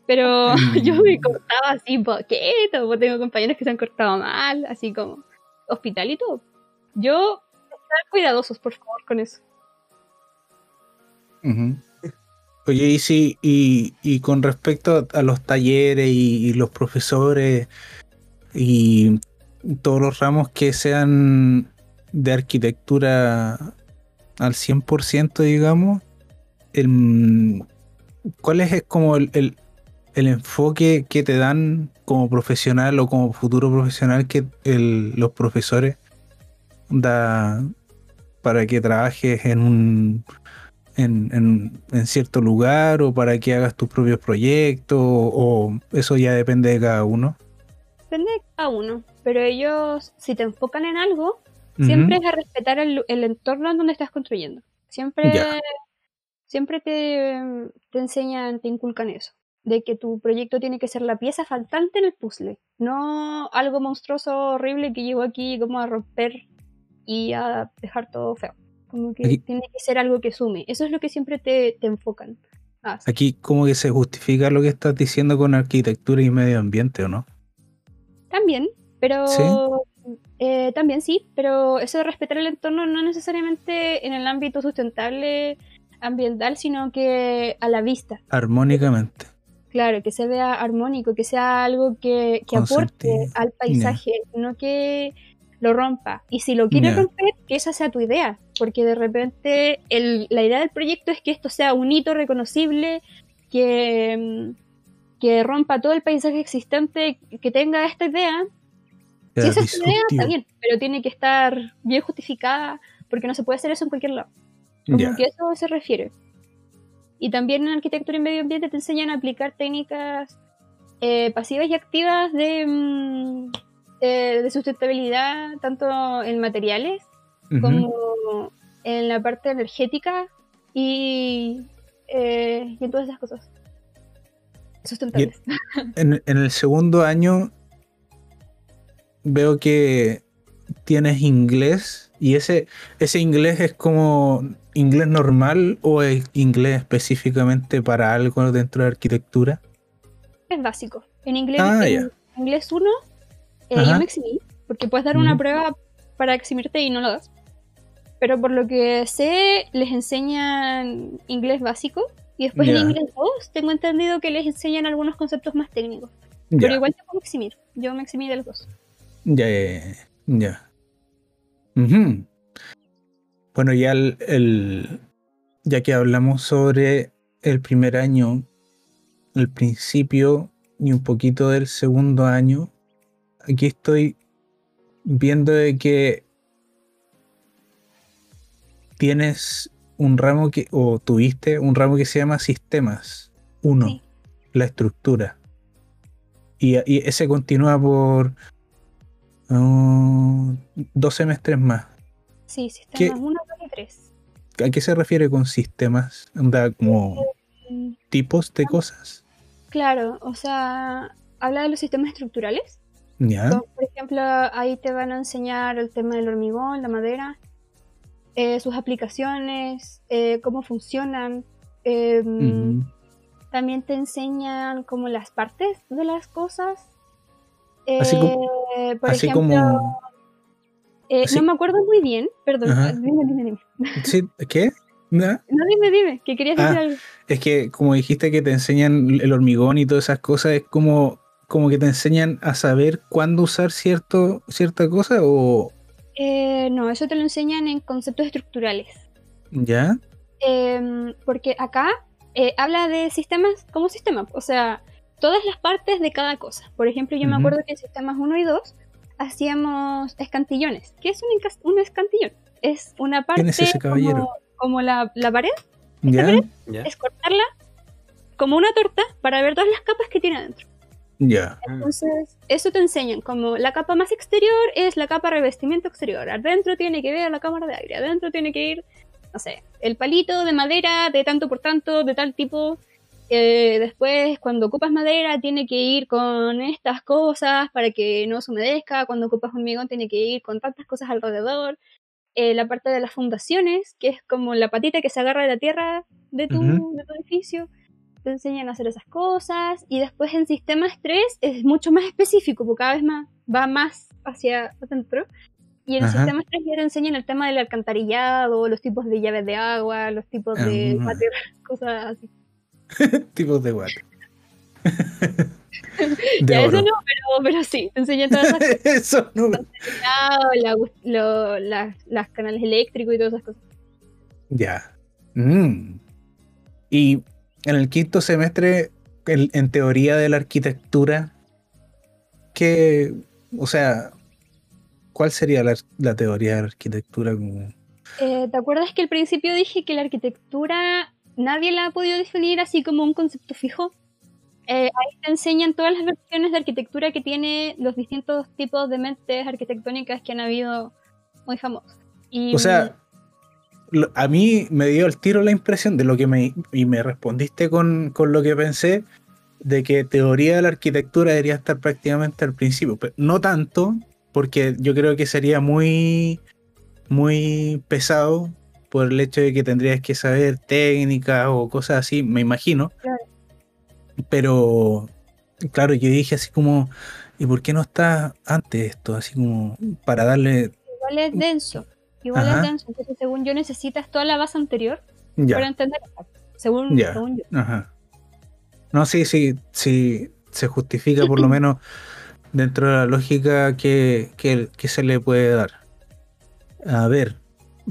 Pero yo me cortaba así poquito, porque tengo compañeros que se han cortado mal, así como hospitalito. Yo, estar cuidadosos, por favor, con eso. Oye, y, sí, y, con respecto a los talleres y, los profesores y todos los ramos que sean de arquitectura al 100%, digamos, el, ¿cuál es como el, el, enfoque que te dan como profesional o como futuro profesional que los profesores da para que trabajes en un en, cierto lugar o para que hagas tus propios proyectos o, eso ya depende de cada uno? Depende de cada uno, pero ellos si te enfocan en algo, siempre es a respetar el, entorno en donde estás construyendo. Siempre, siempre te, te enseñan, te inculcan eso de que tu proyecto tiene que ser la pieza faltante en el puzzle, no algo monstruoso, horrible que llegó aquí como a romper y a dejar todo feo. Como que tiene que ser algo que sume. Eso es lo que siempre te, te enfocan. Aquí como que se justifica lo que estás diciendo con arquitectura y medio ambiente, ¿o no? También, pero eh, también sí, pero eso de respetar el entorno no necesariamente en el ámbito sustentable ambiental, sino que a la vista. Armónicamente. Claro, que se vea armónico, que sea algo que, aporte al paisaje, no que lo rompa. Y si lo quiere romper, que esa sea tu idea, porque de repente la idea del proyecto es que esto sea un hito reconocible, que, mm, que rompa todo el paisaje existente, que tenga esta idea. si esa es tu idea, está bien, pero tiene que estar bien justificada, porque no se puede hacer eso en cualquier lado. Como que eso se refiere. Y también en arquitectura y medio ambiente te enseñan a aplicar técnicas eh, pasivas y activas de, mm, eh, de sustentabilidad, tanto en materiales como en la parte energética y, eh, y en todas esas cosas sustentables. En, en el segundo año veo que tienes inglés y ese, ese inglés es como inglés normal o es inglés específicamente para algo dentro de arquitectura? Es básico. En inglés, ah, en inglés 1 eh, yo me eximí, porque puedes dar una prueba para eximirte y no lo das. Pero por lo que sé, les enseñan inglés básico y después en inglés 2 tengo entendido que les enseñan algunos conceptos más técnicos. Pero igual te puedo eximir. Yo me eximí de los dos. Ya, ya, ya. Bueno, ya el, ya que hablamos sobre el primer año, el principio y un poquito del segundo año, aquí estoy viendo de que tienes un ramo que, o tuviste un ramo que se llama sistemas. Uno, la estructura. Y, ese continúa por uh, dos semestres más. Sí, sistemas 1, 2 y 3. ¿A qué se refiere con sistemas? ¿Anda como eh, tipos de cosas? Claro, o sea, habla de los sistemas estructurales por ejemplo, ahí te van a enseñar el tema del hormigón, la madera, eh, sus aplicaciones, eh, cómo funcionan. Em, también te enseñan como las partes de las cosas. así como, eh, por ejemplo, no me acuerdo muy bien, perdón, dime, dime, dime. Sí, ¿Qué? ¿No? dime, dime, que querías decir ah, algo. Es que como dijiste que te enseñan el hormigón y todas esas cosas, es como como que te enseñan a saber cuándo usar cierto, cierta cosa o... Eh, no, eso te lo enseñan en conceptos estructurales. ¿Ya? Em, porque acá eh, habla de sistemas como sistemas, o sea, todas las partes de cada cosa. Por ejemplo, yo me acuerdo que en sistemas 1 y 2 hacíamos escantillones. ¿Qué es un, un escantillón? Es una parte Como, la, pared. ¿Ya? Es cortarla como una torta para ver todas las capas que tiene adentro. Ya. Entonces, eso te enseñan, como la capa más exterior es la capa revestimiento exterior. Adentro tiene que ver la cámara de aire, adentro tiene que ir, no sé, el palito de madera de tanto por tanto, de tal tipo. Eh, después, cuando ocupas madera, tiene que ir con estas cosas para que no se humedezca. Cuando ocupas hormigón, tiene que ir con tantas cosas alrededor. Eh, la parte de las fundaciones, que es como la patita que se agarra de la tierra de tu, de tu edificio te enseñan a hacer esas cosas y después en sistemas 3 es mucho más específico porque cada vez más va más hacia adentro y en Ajá. sistemas 3 ya te enseñan el tema del alcantarillado, los tipos de llaves de agua, los tipos de water, cosas así. tipos de water. ya eso no, pero, pero sí, te enseñan todas esas cosas. eso no. La, lo, las canales eléctricos y todas esas cosas. Ya. Mm. Y en el quinto semestre, en, teoría de la arquitectura, ¿qué, o sea, cuál sería la, teoría de la arquitectura? Eh, ¿Te acuerdas que al principio dije que la arquitectura nadie la ha podido definir así como un concepto fijo? Eh, ahí te enseñan todas las versiones de arquitectura que tiene los distintos tipos de mentes arquitectónicas que han habido muy famosos. o sea, a mí me dio el tiro la impresión de lo que me. Y me respondiste con, lo que pensé, de que teoría de la arquitectura debería estar prácticamente al principio. Pero no tanto, porque yo creo que sería muy. muy pesado por el hecho de que tendrías que saber técnicas o cosas así, me imagino. Claro. Pero, claro, yo dije así como, ¿y por qué no está antes esto? Así como para darle... Igual es denso. Igual Ajá. denso. Entonces, según yo, necesitas toda la base anterior Ya. para entender. Según, Ya. según yo. Ajá. No, sí, sí, sí, se justifica por lo menos dentro de la lógica que, que- que se le puede dar. A ver,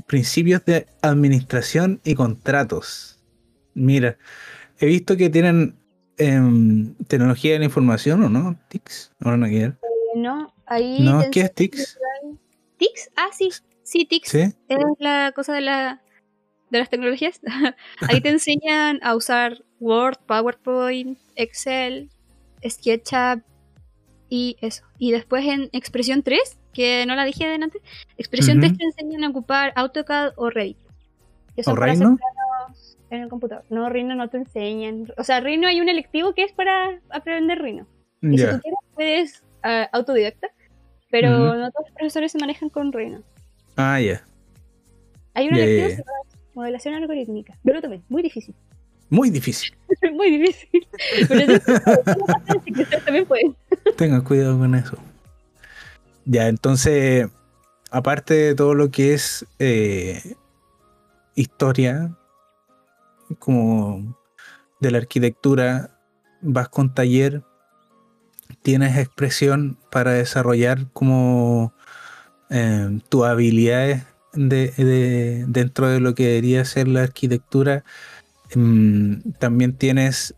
principios de administración y contratos. Mira, he visto que tienen em, tecnología de la información, ¿o no? TICS, no, no, que ver. No, ahí No, ¿qué es TICS? ¿Tics? Ah, sí. Sí, Tics. ¿Sí? Es la cosa de, la, de las tecnologías. ahí te enseñan a usar Word, PowerPoint, Excel, SketchUp y eso. Y después en Expresión 3, que no la dije adelante, Expresión Ujú. 3 te enseñan a ocupar AutoCAD o Revit. Que son ¿O para Rhino? en el computador. No, Rhino no te enseñan. O sea, Rhino hay un electivo que es para aprender Rhino. Y si tú quieres, puedes ah, autodidacta, pero no todos los profesores se manejan con Rhino. Ah, ya. Hay un Ya, electivo ya, que se llama modelación algorítmica, pero también muy difícil. Muy difícil. muy difícil. Pero eso también pueden. Tengan cuidado con eso. Ya, entonces, aparte de todo lo que es eh, historia, como de la arquitectura, vas con taller, tienes expresión para desarrollar como eh, tus habilidades de, de- dentro de lo que debería ser la arquitectura. Mm, también tienes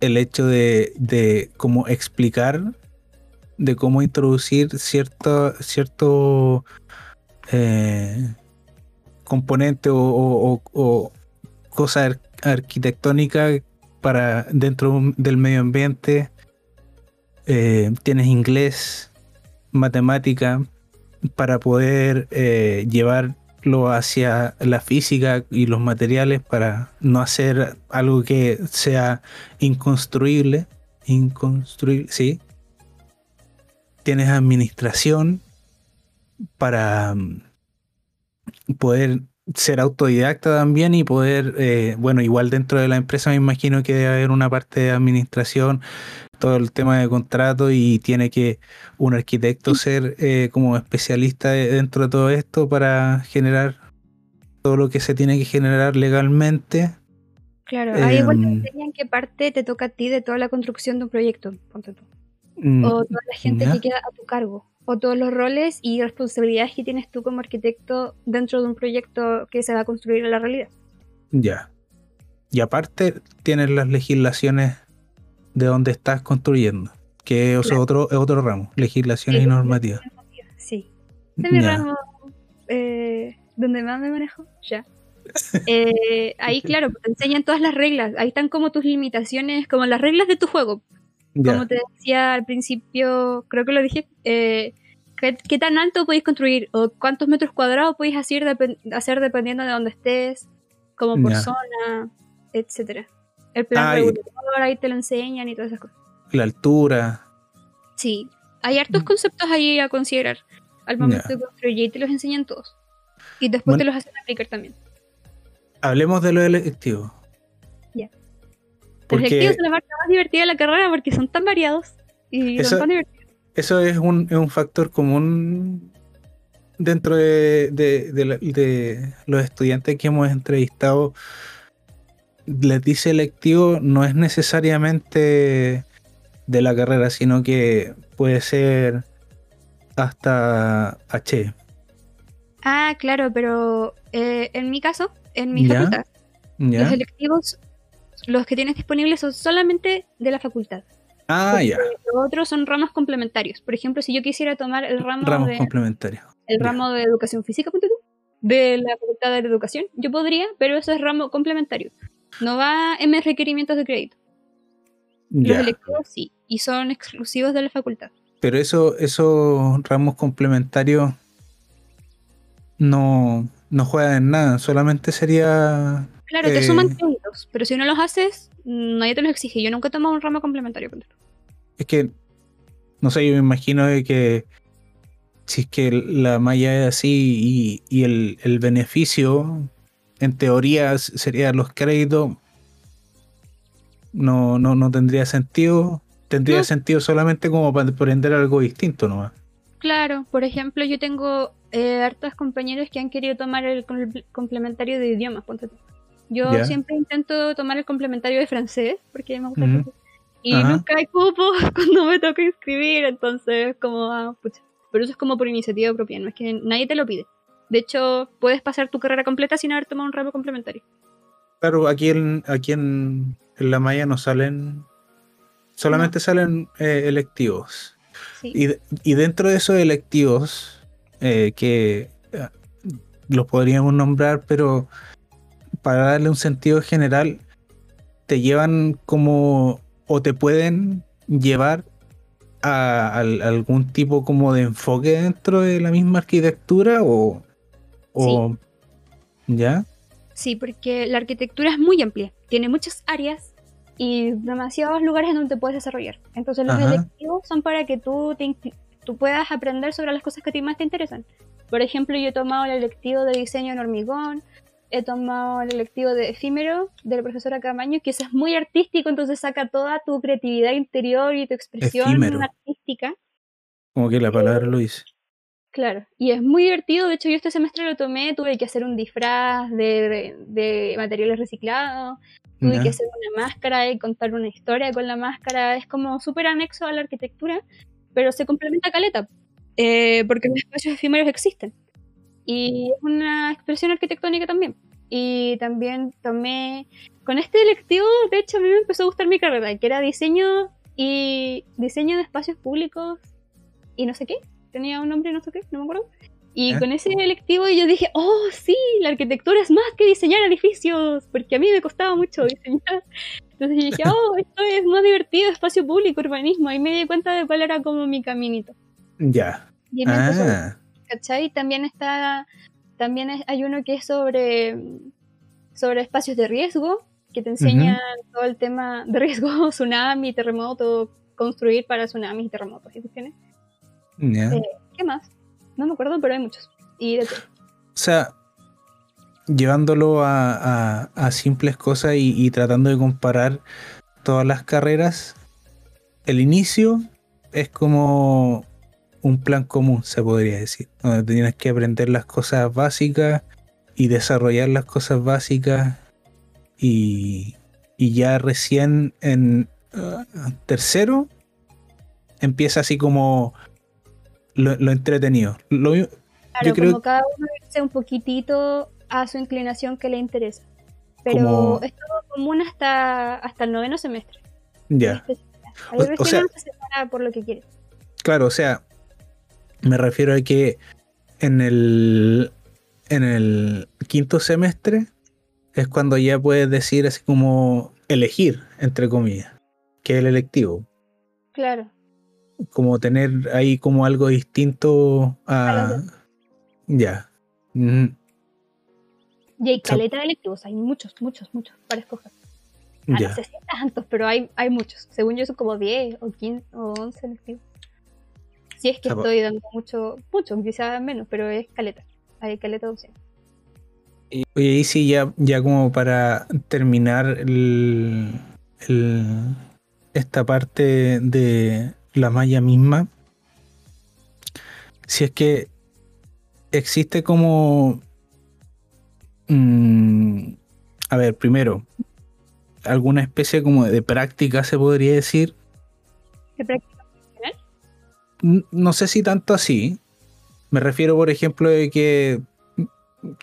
el hecho de, como explicar, de cómo introducir cierto, cierto eh, componente o, o- o- cosa ar- arquitectónica para dentro del medio ambiente. Eh, tienes inglés, matemática, para poder eh, llevarlo hacia la física y los materiales para no hacer algo que sea inconstruible. Inconstruible, sí. Tienes administración para mm, poder ser autodidacta también y poder, eh, bueno, igual dentro de la empresa me imagino que debe haber una parte de administración, todo el tema de contrato y tiene que un arquitecto ser eh, como especialista de- dentro de todo esto para generar todo lo que se tiene que generar legalmente. Claro, ahí igual te Em. enseñan qué parte te toca a ti de toda la construcción de un proyecto, ponte tú. Mm, O toda la gente ya. que queda a tu cargo. O todos los roles y responsabilidades que tienes tú como arquitecto dentro de un proyecto que se va a construir en la realidad. Ya. Y aparte tienes las legislaciones de donde estás construyendo, que es Claro. otro, es otro ramo, legislaciones Sí, y normativas. Sí. Este es mi Ya. ramo eh, donde más me manejo, ya. Eh, ahí, claro, te enseñan todas las reglas. Ahí están como tus limitaciones, como las reglas de tu juego. Como te decía al principio, creo que lo dije, eh, ¿qué, qué tan alto podéis construir? ¿O cuántos metros cuadrados podéis hacer, hacer dependiendo de dónde estés? Como por zona, etcétera. El plan Ah, regulador, ahí te lo enseñan y todas esas cosas. La altura. Sí, hay hartos Mm. conceptos ahí a considerar al momento Ya. de construir y te los enseñan todos. Y después Bueno. te los hacen aplicar también. Hablemos de lo electivo. Porque electivos son la parte más divertida de la carrera porque son tan variados y Eso- son tan divertidos. eso es un, es un factor común dentro de, de- de los estudiantes que hemos entrevistado. Les dice electivo no es necesariamente de la carrera, sino que puede ser hasta H. Ah, claro, pero eh, en mi caso, en mi Ya, facultad, ¿Ya? los electivos, los que tienes disponibles son solamente de la facultad. Ah, ya. Los otros son ramos complementarios. Por ejemplo, si yo quisiera tomar el ramo, Ramos de, complementarios. el ya. ramo de educación física, ponte tú, de la facultad de educación, yo podría, pero eso es ramo complementario. No va en mis requerimientos de crédito. Los Ya. electivos sí, y son exclusivos de la facultad. Pero eso, esos ramos complementarios no, no juegan en nada, solamente sería Claro, te Eh, suman pero si no los haces, nadie te los exige. Yo nunca he tomado un ramo complementario. ponte. Es que, no sé, yo me imagino de que si es que la malla es así y, el, beneficio, en teoría, sería los créditos, no, no, no tendría sentido. Tendría sentido solamente como para aprender algo distinto nomás. Claro, por ejemplo, yo tengo eh, hartos compañeros que han querido tomar el complementario de idiomas. Yo siempre intento tomar el complementario de francés, porque me gusta. Y nunca hay cupo cuando me toca inscribir, entonces, como, ah, pucha. Pero eso es como por iniciativa propia, no es que nadie te lo pide. De hecho, puedes pasar tu carrera completa sin haber tomado un ramo complementario. Claro, aquí en, aquí en, la Maya no salen. Solamente salen eh, electivos. Y, y, dentro de esos electivos, eh, que eh, los podríamos nombrar, pero para darle un sentido general, te llevan como. o te pueden llevar a, algún tipo como de enfoque dentro de la misma arquitectura o, o ¿ya? Sí, porque la arquitectura es muy amplia, tiene muchas áreas y demasiados lugares en donde te puedes desarrollar. Entonces los electivos son para que tú, tú puedas aprender sobre las cosas que a ti más te interesan. Por ejemplo, yo he tomado el electivo de diseño en hormigón, he tomado el electivo de efímero de la profesora Camaño, que eso es muy artístico, entonces saca toda tu creatividad interior y tu expresión artística. Como que la palabra lo dice. Claro, y es muy divertido, de hecho yo este semestre lo tomé, tuve que hacer un disfraz de, materiales reciclados, tuve que hacer una máscara y contar una historia con la máscara, es como súper anexo a la arquitectura, pero se complementa caleta, eh, porque los espacios efímeros existen. Y es una expresión arquitectónica también. Y también tomé, con este electivo, de hecho a mí me empezó a gustar mi carrera, que era diseño y diseño de espacios públicos y no sé qué. Tenía un nombre, no sé qué, no me acuerdo. Y con ese electivo yo dije, oh sí, la arquitectura es más que diseñar edificios, porque a mí me costaba mucho diseñar. Entonces yo dije, oh, esto es más divertido, espacio público, urbanismo. Y me di cuenta de cuál era como mi caminito. Ya. Y ah. ¿Cachai? También está, también hay uno que es sobre, sobre espacios de riesgo, que te enseña todo el tema de riesgo, tsunami, terremoto, construir para tsunamis y terremotos. ¿sí tienes? Eh, ¿Qué más? No me acuerdo, pero hay muchos. Y O sea, llevándolo a, a, simples cosas y, y, tratando de comparar todas las carreras, el inicio es como un plan común, se podría decir, donde tienes que aprender las cosas básicas y desarrollar las cosas básicas y, y ya recién en uh, tercero empieza así como lo, entretenido. Lo, claro, como cada uno hace un poquitito a su inclinación que le interesa. Pero es todo común hasta, hasta el noveno semestre. Ya. o, sea, se por lo que quieres. Claro, o sea, me refiero a que en el, en el quinto semestre es cuando ya puedes decir así como elegir, entre comillas, que es el electivo. Claro. Como tener ahí como algo distinto a... Ya. Y hay caleta de electivos, hay muchos, muchos, muchos para escoger. Ah, no sé si tantos, pero hay, hay muchos. Según yo son como 10 o 15 o 11 electivos. Si es que estoy dando mucho, mucho, quizás menos, pero es caleta. Hay caleta de opción. Y, oye, y sí, ya, ya como para terminar el, esta parte de la malla misma, si es que existe como... Mm, a ver, primero, alguna especie como de práctica se podría decir. ¿Qué práctica? No sé si tanto así. Me refiero, por ejemplo, de que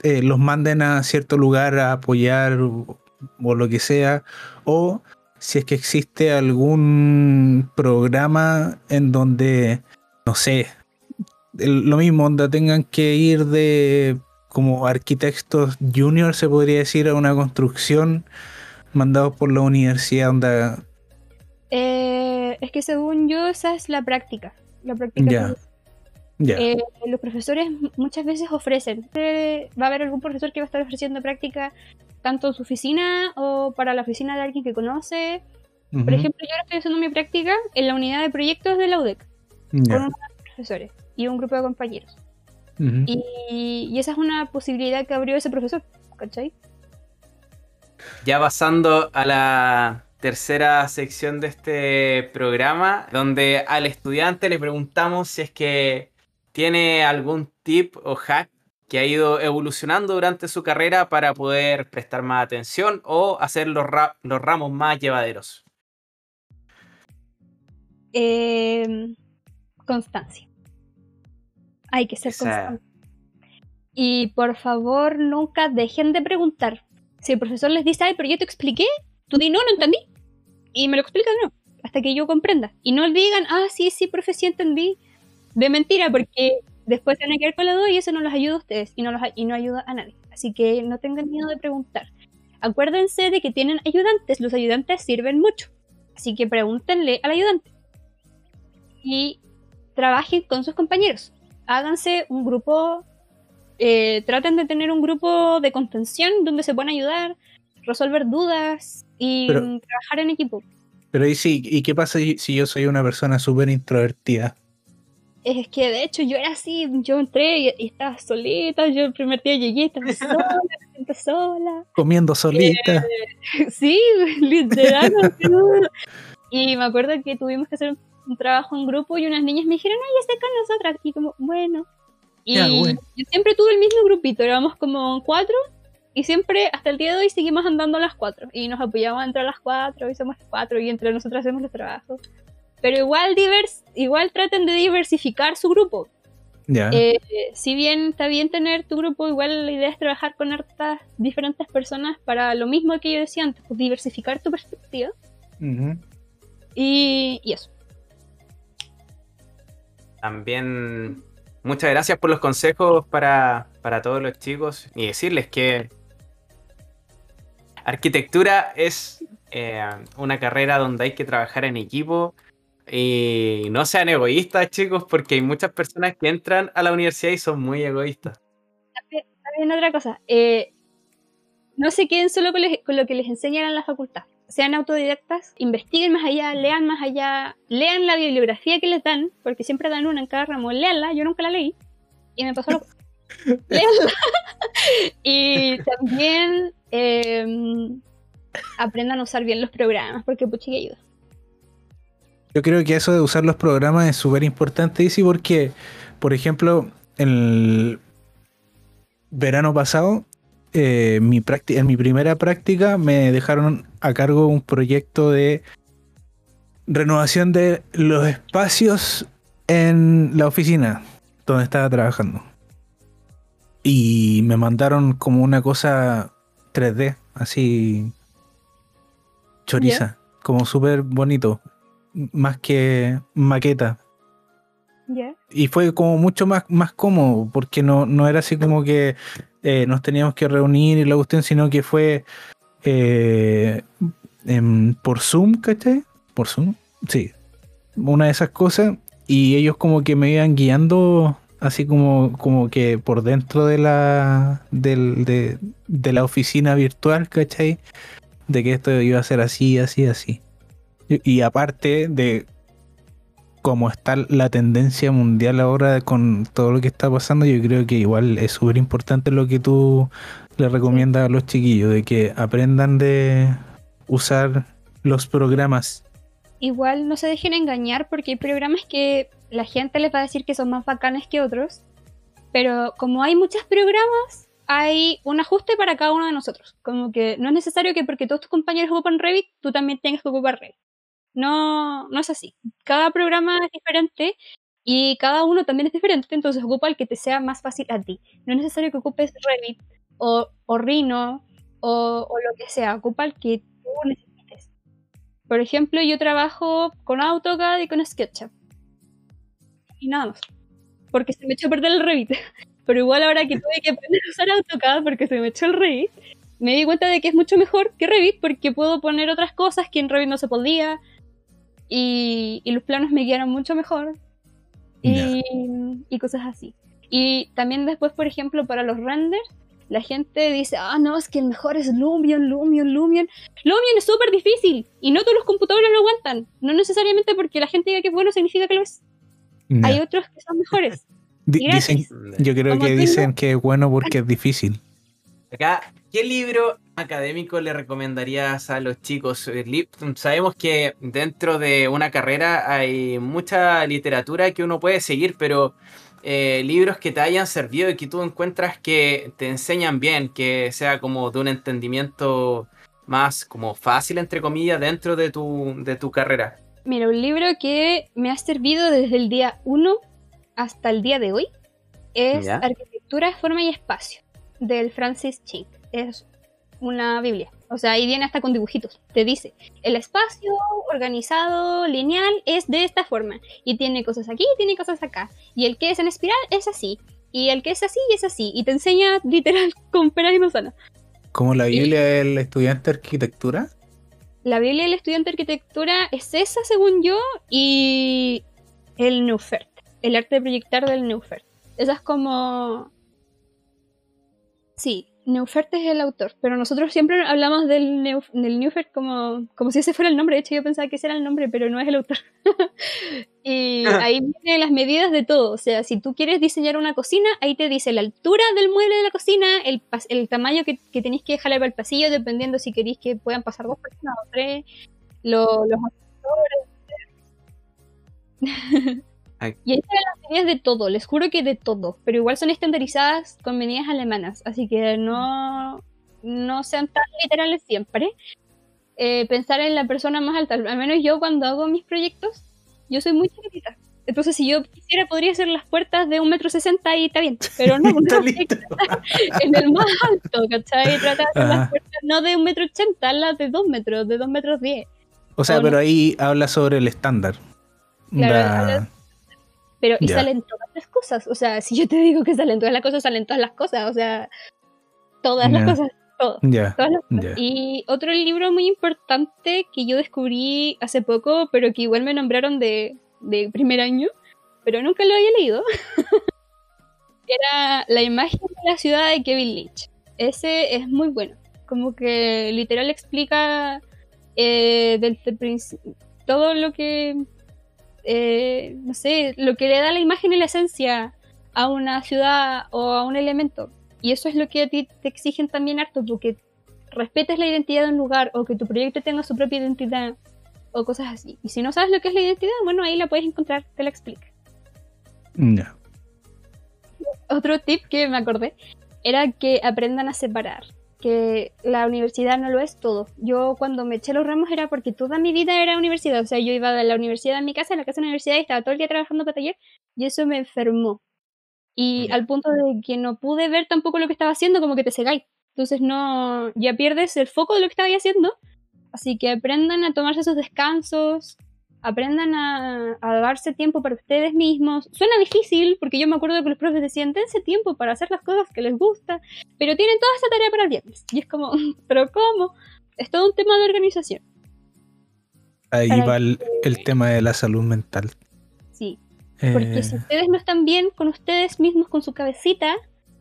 eh, los manden a cierto lugar a apoyar o, lo que sea. O si es que existe algún programa en donde, no sé, lo mismo, donde tengan que ir de como arquitectos junior, se podría decir, a una construcción mandados por la universidad. Donde... Eh, es que según yo, esa es la práctica la práctica. Eh, los profesores muchas veces ofrecen. Va a haber algún profesor que va a estar ofreciendo práctica tanto en su oficina o para la oficina de alguien que conoce. Por ejemplo, yo ahora estoy haciendo mi práctica en la unidad de proyectos de la UDEC con unos profesores. y un grupo de compañeros. y, y, esa es una posibilidad que abrió ese profesor, ¿cachai? Ya pasando a la tercera sección de este programa, donde al estudiante le preguntamos si es que tiene algún tip o hack que ha ido evolucionando durante su carrera para poder prestar más atención o hacer los, los ramos más llevaderos. Em, constancia. Hay que ser constante. Y por favor, nunca dejen de preguntar. Si el profesor les dice, ay, pero yo te expliqué, tú di, no, no entendí. Y me lo explica de nuevo, hasta que yo comprenda. Y no digan, ah, sí, sí, profe, sí entendí. De mentira, porque después tienen que ir con la duda y eso no los ayuda a ustedes y no, los, y no ayuda a nadie. Así que no tengan miedo de preguntar. Acuérdense de que tienen ayudantes, los ayudantes sirven mucho. Así que pregúntenle al ayudante. Y trabajen con sus compañeros. Háganse un grupo, eh, traten de tener un grupo de contención donde se puedan ayudar, resolver dudas y trabajar en equipo. Pero ¿y, si, ¿y qué pasa si yo soy una persona súper introvertida? Es que de hecho yo era así, yo entré y, estaba solita, yo el primer día llegué, estaba sola, me sola. Comiendo solita. Eh, sí, literal. y me acuerdo que tuvimos que hacer un, trabajo en grupo y unas niñas me dijeron, ay, está con nosotras. Y como, bueno. Y yo siempre tuve el mismo grupito, éramos como cuatro y siempre, hasta el día de hoy, seguimos andando a las cuatro. Y nos apoyamos entre las cuatro, y somos cuatro, y entre nosotros hacemos los trabajos. Pero igual, divers igual traten de diversificar su grupo. Eh, si bien está bien tener tu grupo, igual la idea es trabajar con hartas diferentes personas para lo mismo que yo decía antes, pues diversificar tu perspectiva. y, y eso. También muchas gracias por los consejos para, para todos los chicos y decirles que arquitectura es eh, una carrera donde hay que trabajar en equipo, y no sean egoístas, chicos, porque hay muchas personas que entran a la universidad y son muy egoístas. También otra cosa, eh, no se queden solo con, lo que les enseñan en la facultad. Sean autodidactas, investiguen más allá, lean más allá, lean la bibliografía que les dan, porque siempre dan una en cada ramo, leanla, yo nunca la leí, y me pasó lo... y también em, aprendan a usar bien los programas, porque pucha que ayuda. Yo creo que eso de usar los programas es súper importante, sí, porque, por ejemplo, el verano pasado, eh, mi en mi primera práctica me dejaron a cargo un proyecto de renovación de los espacios en la oficina donde estaba trabajando. Y me mandaron como una cosa 3D, así choriza, como súper bonito más que maqueta. Y fue como mucho más, más cómodo, porque no, no era así como que eh, nos teníamos que reunir y la cuestión, sino que fue eh, por Zoom, ¿cachai? Por Zoom, sí. Una de esas cosas. Y ellos como que me iban guiando así como, como que por dentro de la, de, de la oficina virtual, ¿cachai? De que esto iba a ser así, así, así. Y, aparte de cómo está la tendencia mundial ahora con todo lo que está pasando, yo creo que igual es súper importante lo que tú le recomiendas a los chiquillos, de que aprendan de usar los programas. Igual no se dejen engañar porque hay programas que la gente les va a decir que son más bacanes que otros, pero como hay muchos programas, hay un ajuste para cada uno de nosotros. Como que no es necesario que porque todos tus compañeros ocupan Revit, tú también tengas que ocupar Revit. No, no es así. Cada programa es diferente y cada uno también es diferente, entonces ocupa el que te sea más fácil a ti. No es necesario que ocupes Revit o, o Rhino o, lo que sea, ocupa el que tú necesites. Por ejemplo, yo trabajo con AutoCAD y con SketchUp. Y nada más. Porque se me echó a perder el Revit. Pero igual ahora que tuve que aprender a usar AutoCAD porque se me echó el Revit, me di cuenta de que es mucho mejor que Revit porque puedo poner otras cosas que en Revit no se podía y, los planos me guiaron mucho mejor y, cosas así. Y también después, por ejemplo, para los renders, la gente dice, ah, no, es que el mejor es Lumion, Lumion, Lumion. Lumion es súper difícil y no todos los computadores lo aguantan. No necesariamente porque la gente diga que es bueno significa que lo es. Hay otros que son mejores. dicen, yo creo que dicen que es bueno porque es difícil. Acá, ¿qué libro académico le recomendarías a los chicos? Sabemos que dentro de una carrera hay mucha literatura que uno puede seguir, pero eh, libros que te hayan servido y que tú encuentras que te enseñan bien, que sea como de un entendimiento más como fácil, entre comillas, dentro de tu, de tu carrera. Mira, un libro que me ha servido desde el día 1 hasta el día de hoy es Arquitectura, Forma y Espacio, del Francis Chink. Es una Biblia. O sea, ahí viene hasta con dibujitos. Te dice, el espacio organizado, lineal, es de esta forma. Y tiene cosas aquí, tiene cosas acá. Y el que es en espiral es así. Y el que es así es así. Y te enseña literal con peras y manzanas. ¿Como la Biblia del estudiante de arquitectura? La Biblia del estudiante de arquitectura es esa, según yo, y el Neufert. El arte de proyectar del Neufert. Esa es como... Sí, Neufert es el autor, pero nosotros siempre hablamos del, Neufert como, como si ese fuera el nombre. De hecho, yo pensaba que ese era el nombre, pero no es el autor. y ah. ahí vienen las medidas de todo. O sea, si tú quieres diseñar una cocina, ahí te dice la altura del mueble de la cocina, el, el tamaño que, que tenéis que dejarle para el pasillo, dependiendo si queréis que puedan pasar dos personas o tres, los Y ahí están las medidas de todo, les juro que de todo, pero igual son estandarizadas con medidas alemanas, así que no, no sean tan literales siempre. Eh, pensar en la persona más alta, al menos yo cuando hago mis proyectos, yo soy muy chiquitita. Entonces, si yo quisiera, podría hacer las puertas de un metro sesenta y está bien. Pero no, no en el más alto, ¿cachai? Trata de hacer las puertas no de un metro ochenta, las de dos metros, de dos metros diez. O sea, pero ahí habla sobre el estándar. Claro, pero y salen todas las cosas. O sea, si yo te digo que salen todas las cosas, salen todas las cosas. O sea, todas las cosas. Todo, Y otro libro muy importante que yo descubrí hace poco, pero que igual me nombraron de, de primer año, pero nunca lo había leído, era La imagen de la ciudad de Kevin Lynch. Ese es muy bueno. Como que literal explica eh, del, todo lo que eh, no sé, lo que le da la imagen y la esencia a una ciudad o a un elemento. Y eso es lo que a ti te exigen también harto, porque respetes la identidad de un lugar o que tu proyecto tenga su propia identidad o cosas así. Y si no sabes lo que es la identidad, bueno, ahí la puedes encontrar, te la explica. Otro tip que me acordé era que aprendan a separar que la universidad no lo es todo. Yo cuando me eché los ramos era porque toda mi vida era universidad. O sea, yo iba de la universidad a mi casa, a la casa de la universidad y estaba todo el día trabajando para taller y eso me enfermó. Y al punto de que no pude ver tampoco lo que estaba haciendo, como que te cegáis. Entonces no, ya pierdes el foco de lo que estaba haciendo. Así que aprendan a tomarse esos descansos, aprendan a, darse tiempo para ustedes mismos. Suena difícil porque yo me acuerdo que los profes decían, dense tiempo para hacer las cosas que les gusta, pero tienen toda esa tarea para el viernes. Y es como, ¿pero cómo? Es todo un tema de organización. Ahí va el, tema de la salud mental. Sí. Porque si eh. ustedes no están bien con ustedes mismos, con su cabecita,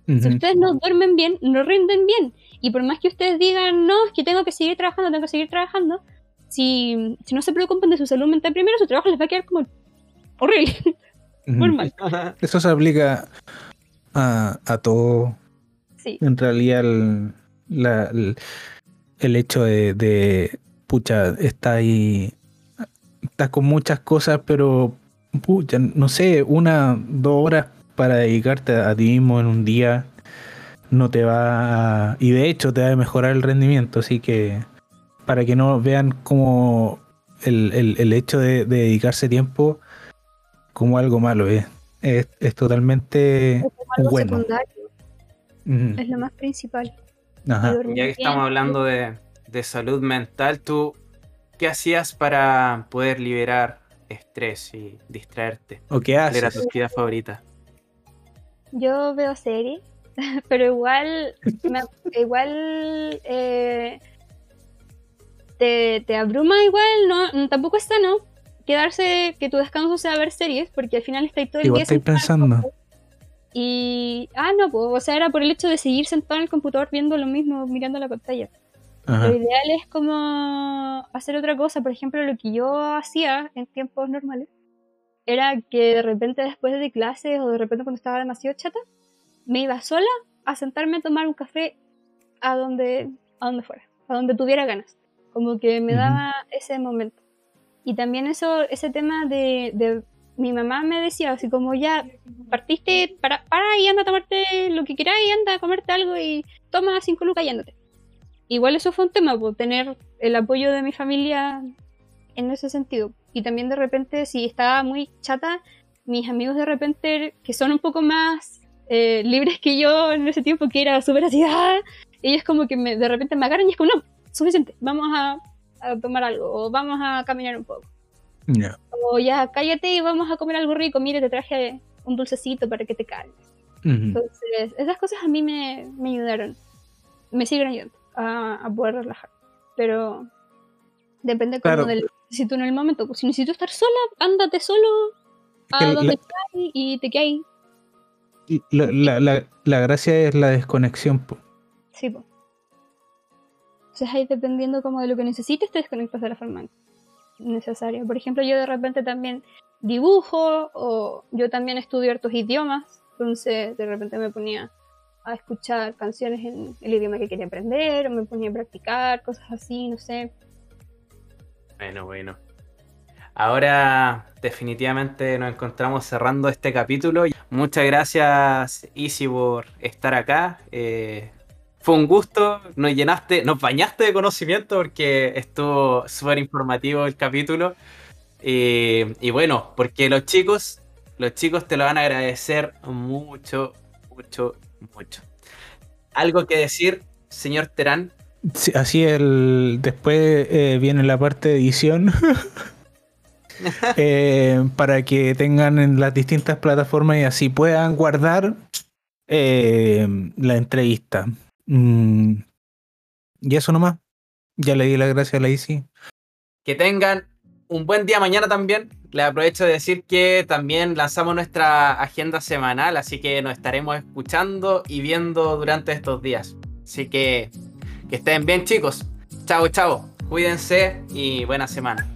si ustedes no duermen bien, no rinden bien. Y por más que ustedes digan, no, es que tengo que seguir trabajando, tengo que seguir trabajando, si, no se preocupan de su salud mental primero, su trabajo les va a quedar como horrible. Normal. Eso se aplica a, a todo. Sí. En realidad, el, la, el, hecho de, de, pucha, está ahí, estás con muchas cosas, pero, pucha, no sé, una, dos horas para dedicarte a ti mismo en un día no te va a, y de hecho te va a mejorar el rendimiento, así que para que no vean como el, hecho de, dedicarse tiempo como algo malo. Es, es, totalmente bueno. Es lo más principal. Ya que estamos hablando de, salud mental, ¿tú qué hacías para poder liberar estrés y distraerte? ¿O qué haces? era tu actividad favorita? Yo veo series, pero igual, igual eh, te, abruma igual, no, tampoco está, ¿no? Quedarse, que tu descanso sea ver series, porque al final estáis todo el igual día. Estoy pensando. Y. Ah, no, pues, o sea, era por el hecho de seguir sentado en el computador viendo lo mismo, mirando la pantalla. Lo ideal es como hacer otra cosa. Por ejemplo, lo que yo hacía en tiempos normales era que de repente después de clases o de repente cuando estaba demasiado chata, me iba sola a sentarme a tomar un café a donde, a donde fuera, a donde tuviera ganas. Como que me daba ese momento. Y también eso, ese tema de, de, mi mamá me decía así como ya partiste para, para y anda a tomarte lo que quieras y anda a comerte algo y toma cinco lucas y ándate. Igual eso fue un tema, pues, tener el apoyo de mi familia en ese sentido. Y también de repente, si estaba muy chata, mis amigos de repente, que son un poco más eh, libres que yo en ese tiempo, que era súper así, ¡ah! ellos como que me, de repente me agarran y es como, no, suficiente, vamos a, tomar algo, o vamos a caminar un poco. O ya, cállate y vamos a comer algo rico, mire, te traje un dulcecito para que te calmes. Entonces, esas cosas a mí me, me ayudaron, me siguen ayudando a, poder relajar. Pero depende como del si tú en el momento. Pues, si necesito estar sola, ándate solo a donde y te quedas ahí. La, la, la, gracia es la desconexión. Po. Sí, pues. Entonces ahí dependiendo como de lo que necesites, te desconectas de la forma necesaria. Por ejemplo, yo de repente también dibujo o yo también estudio hartos idiomas. Entonces de repente me ponía a escuchar canciones en el idioma que quería aprender, o me ponía a practicar, cosas así, no sé. Bueno, bueno. Ahora definitivamente nos encontramos cerrando este capítulo. Muchas gracias, Easy, por estar acá. Eh, fue un gusto, nos llenaste, nos bañaste de conocimiento porque estuvo súper informativo el capítulo. Y bueno, porque los chicos, los chicos te lo van a agradecer mucho, mucho, mucho. ¿Algo que decir, señor Terán? así el después eh, viene la parte de edición. Eh, para que tengan en las distintas plataformas y así puedan guardar eh, la entrevista. Mm, y eso nomás. Ya le di las gracias a la Isi. Que tengan un buen día mañana también. Le aprovecho de decir que también lanzamos nuestra agenda semanal, así que nos estaremos escuchando y viendo durante estos días. Así que que estén bien chicos. Chao, chao. Cuídense y buena semana.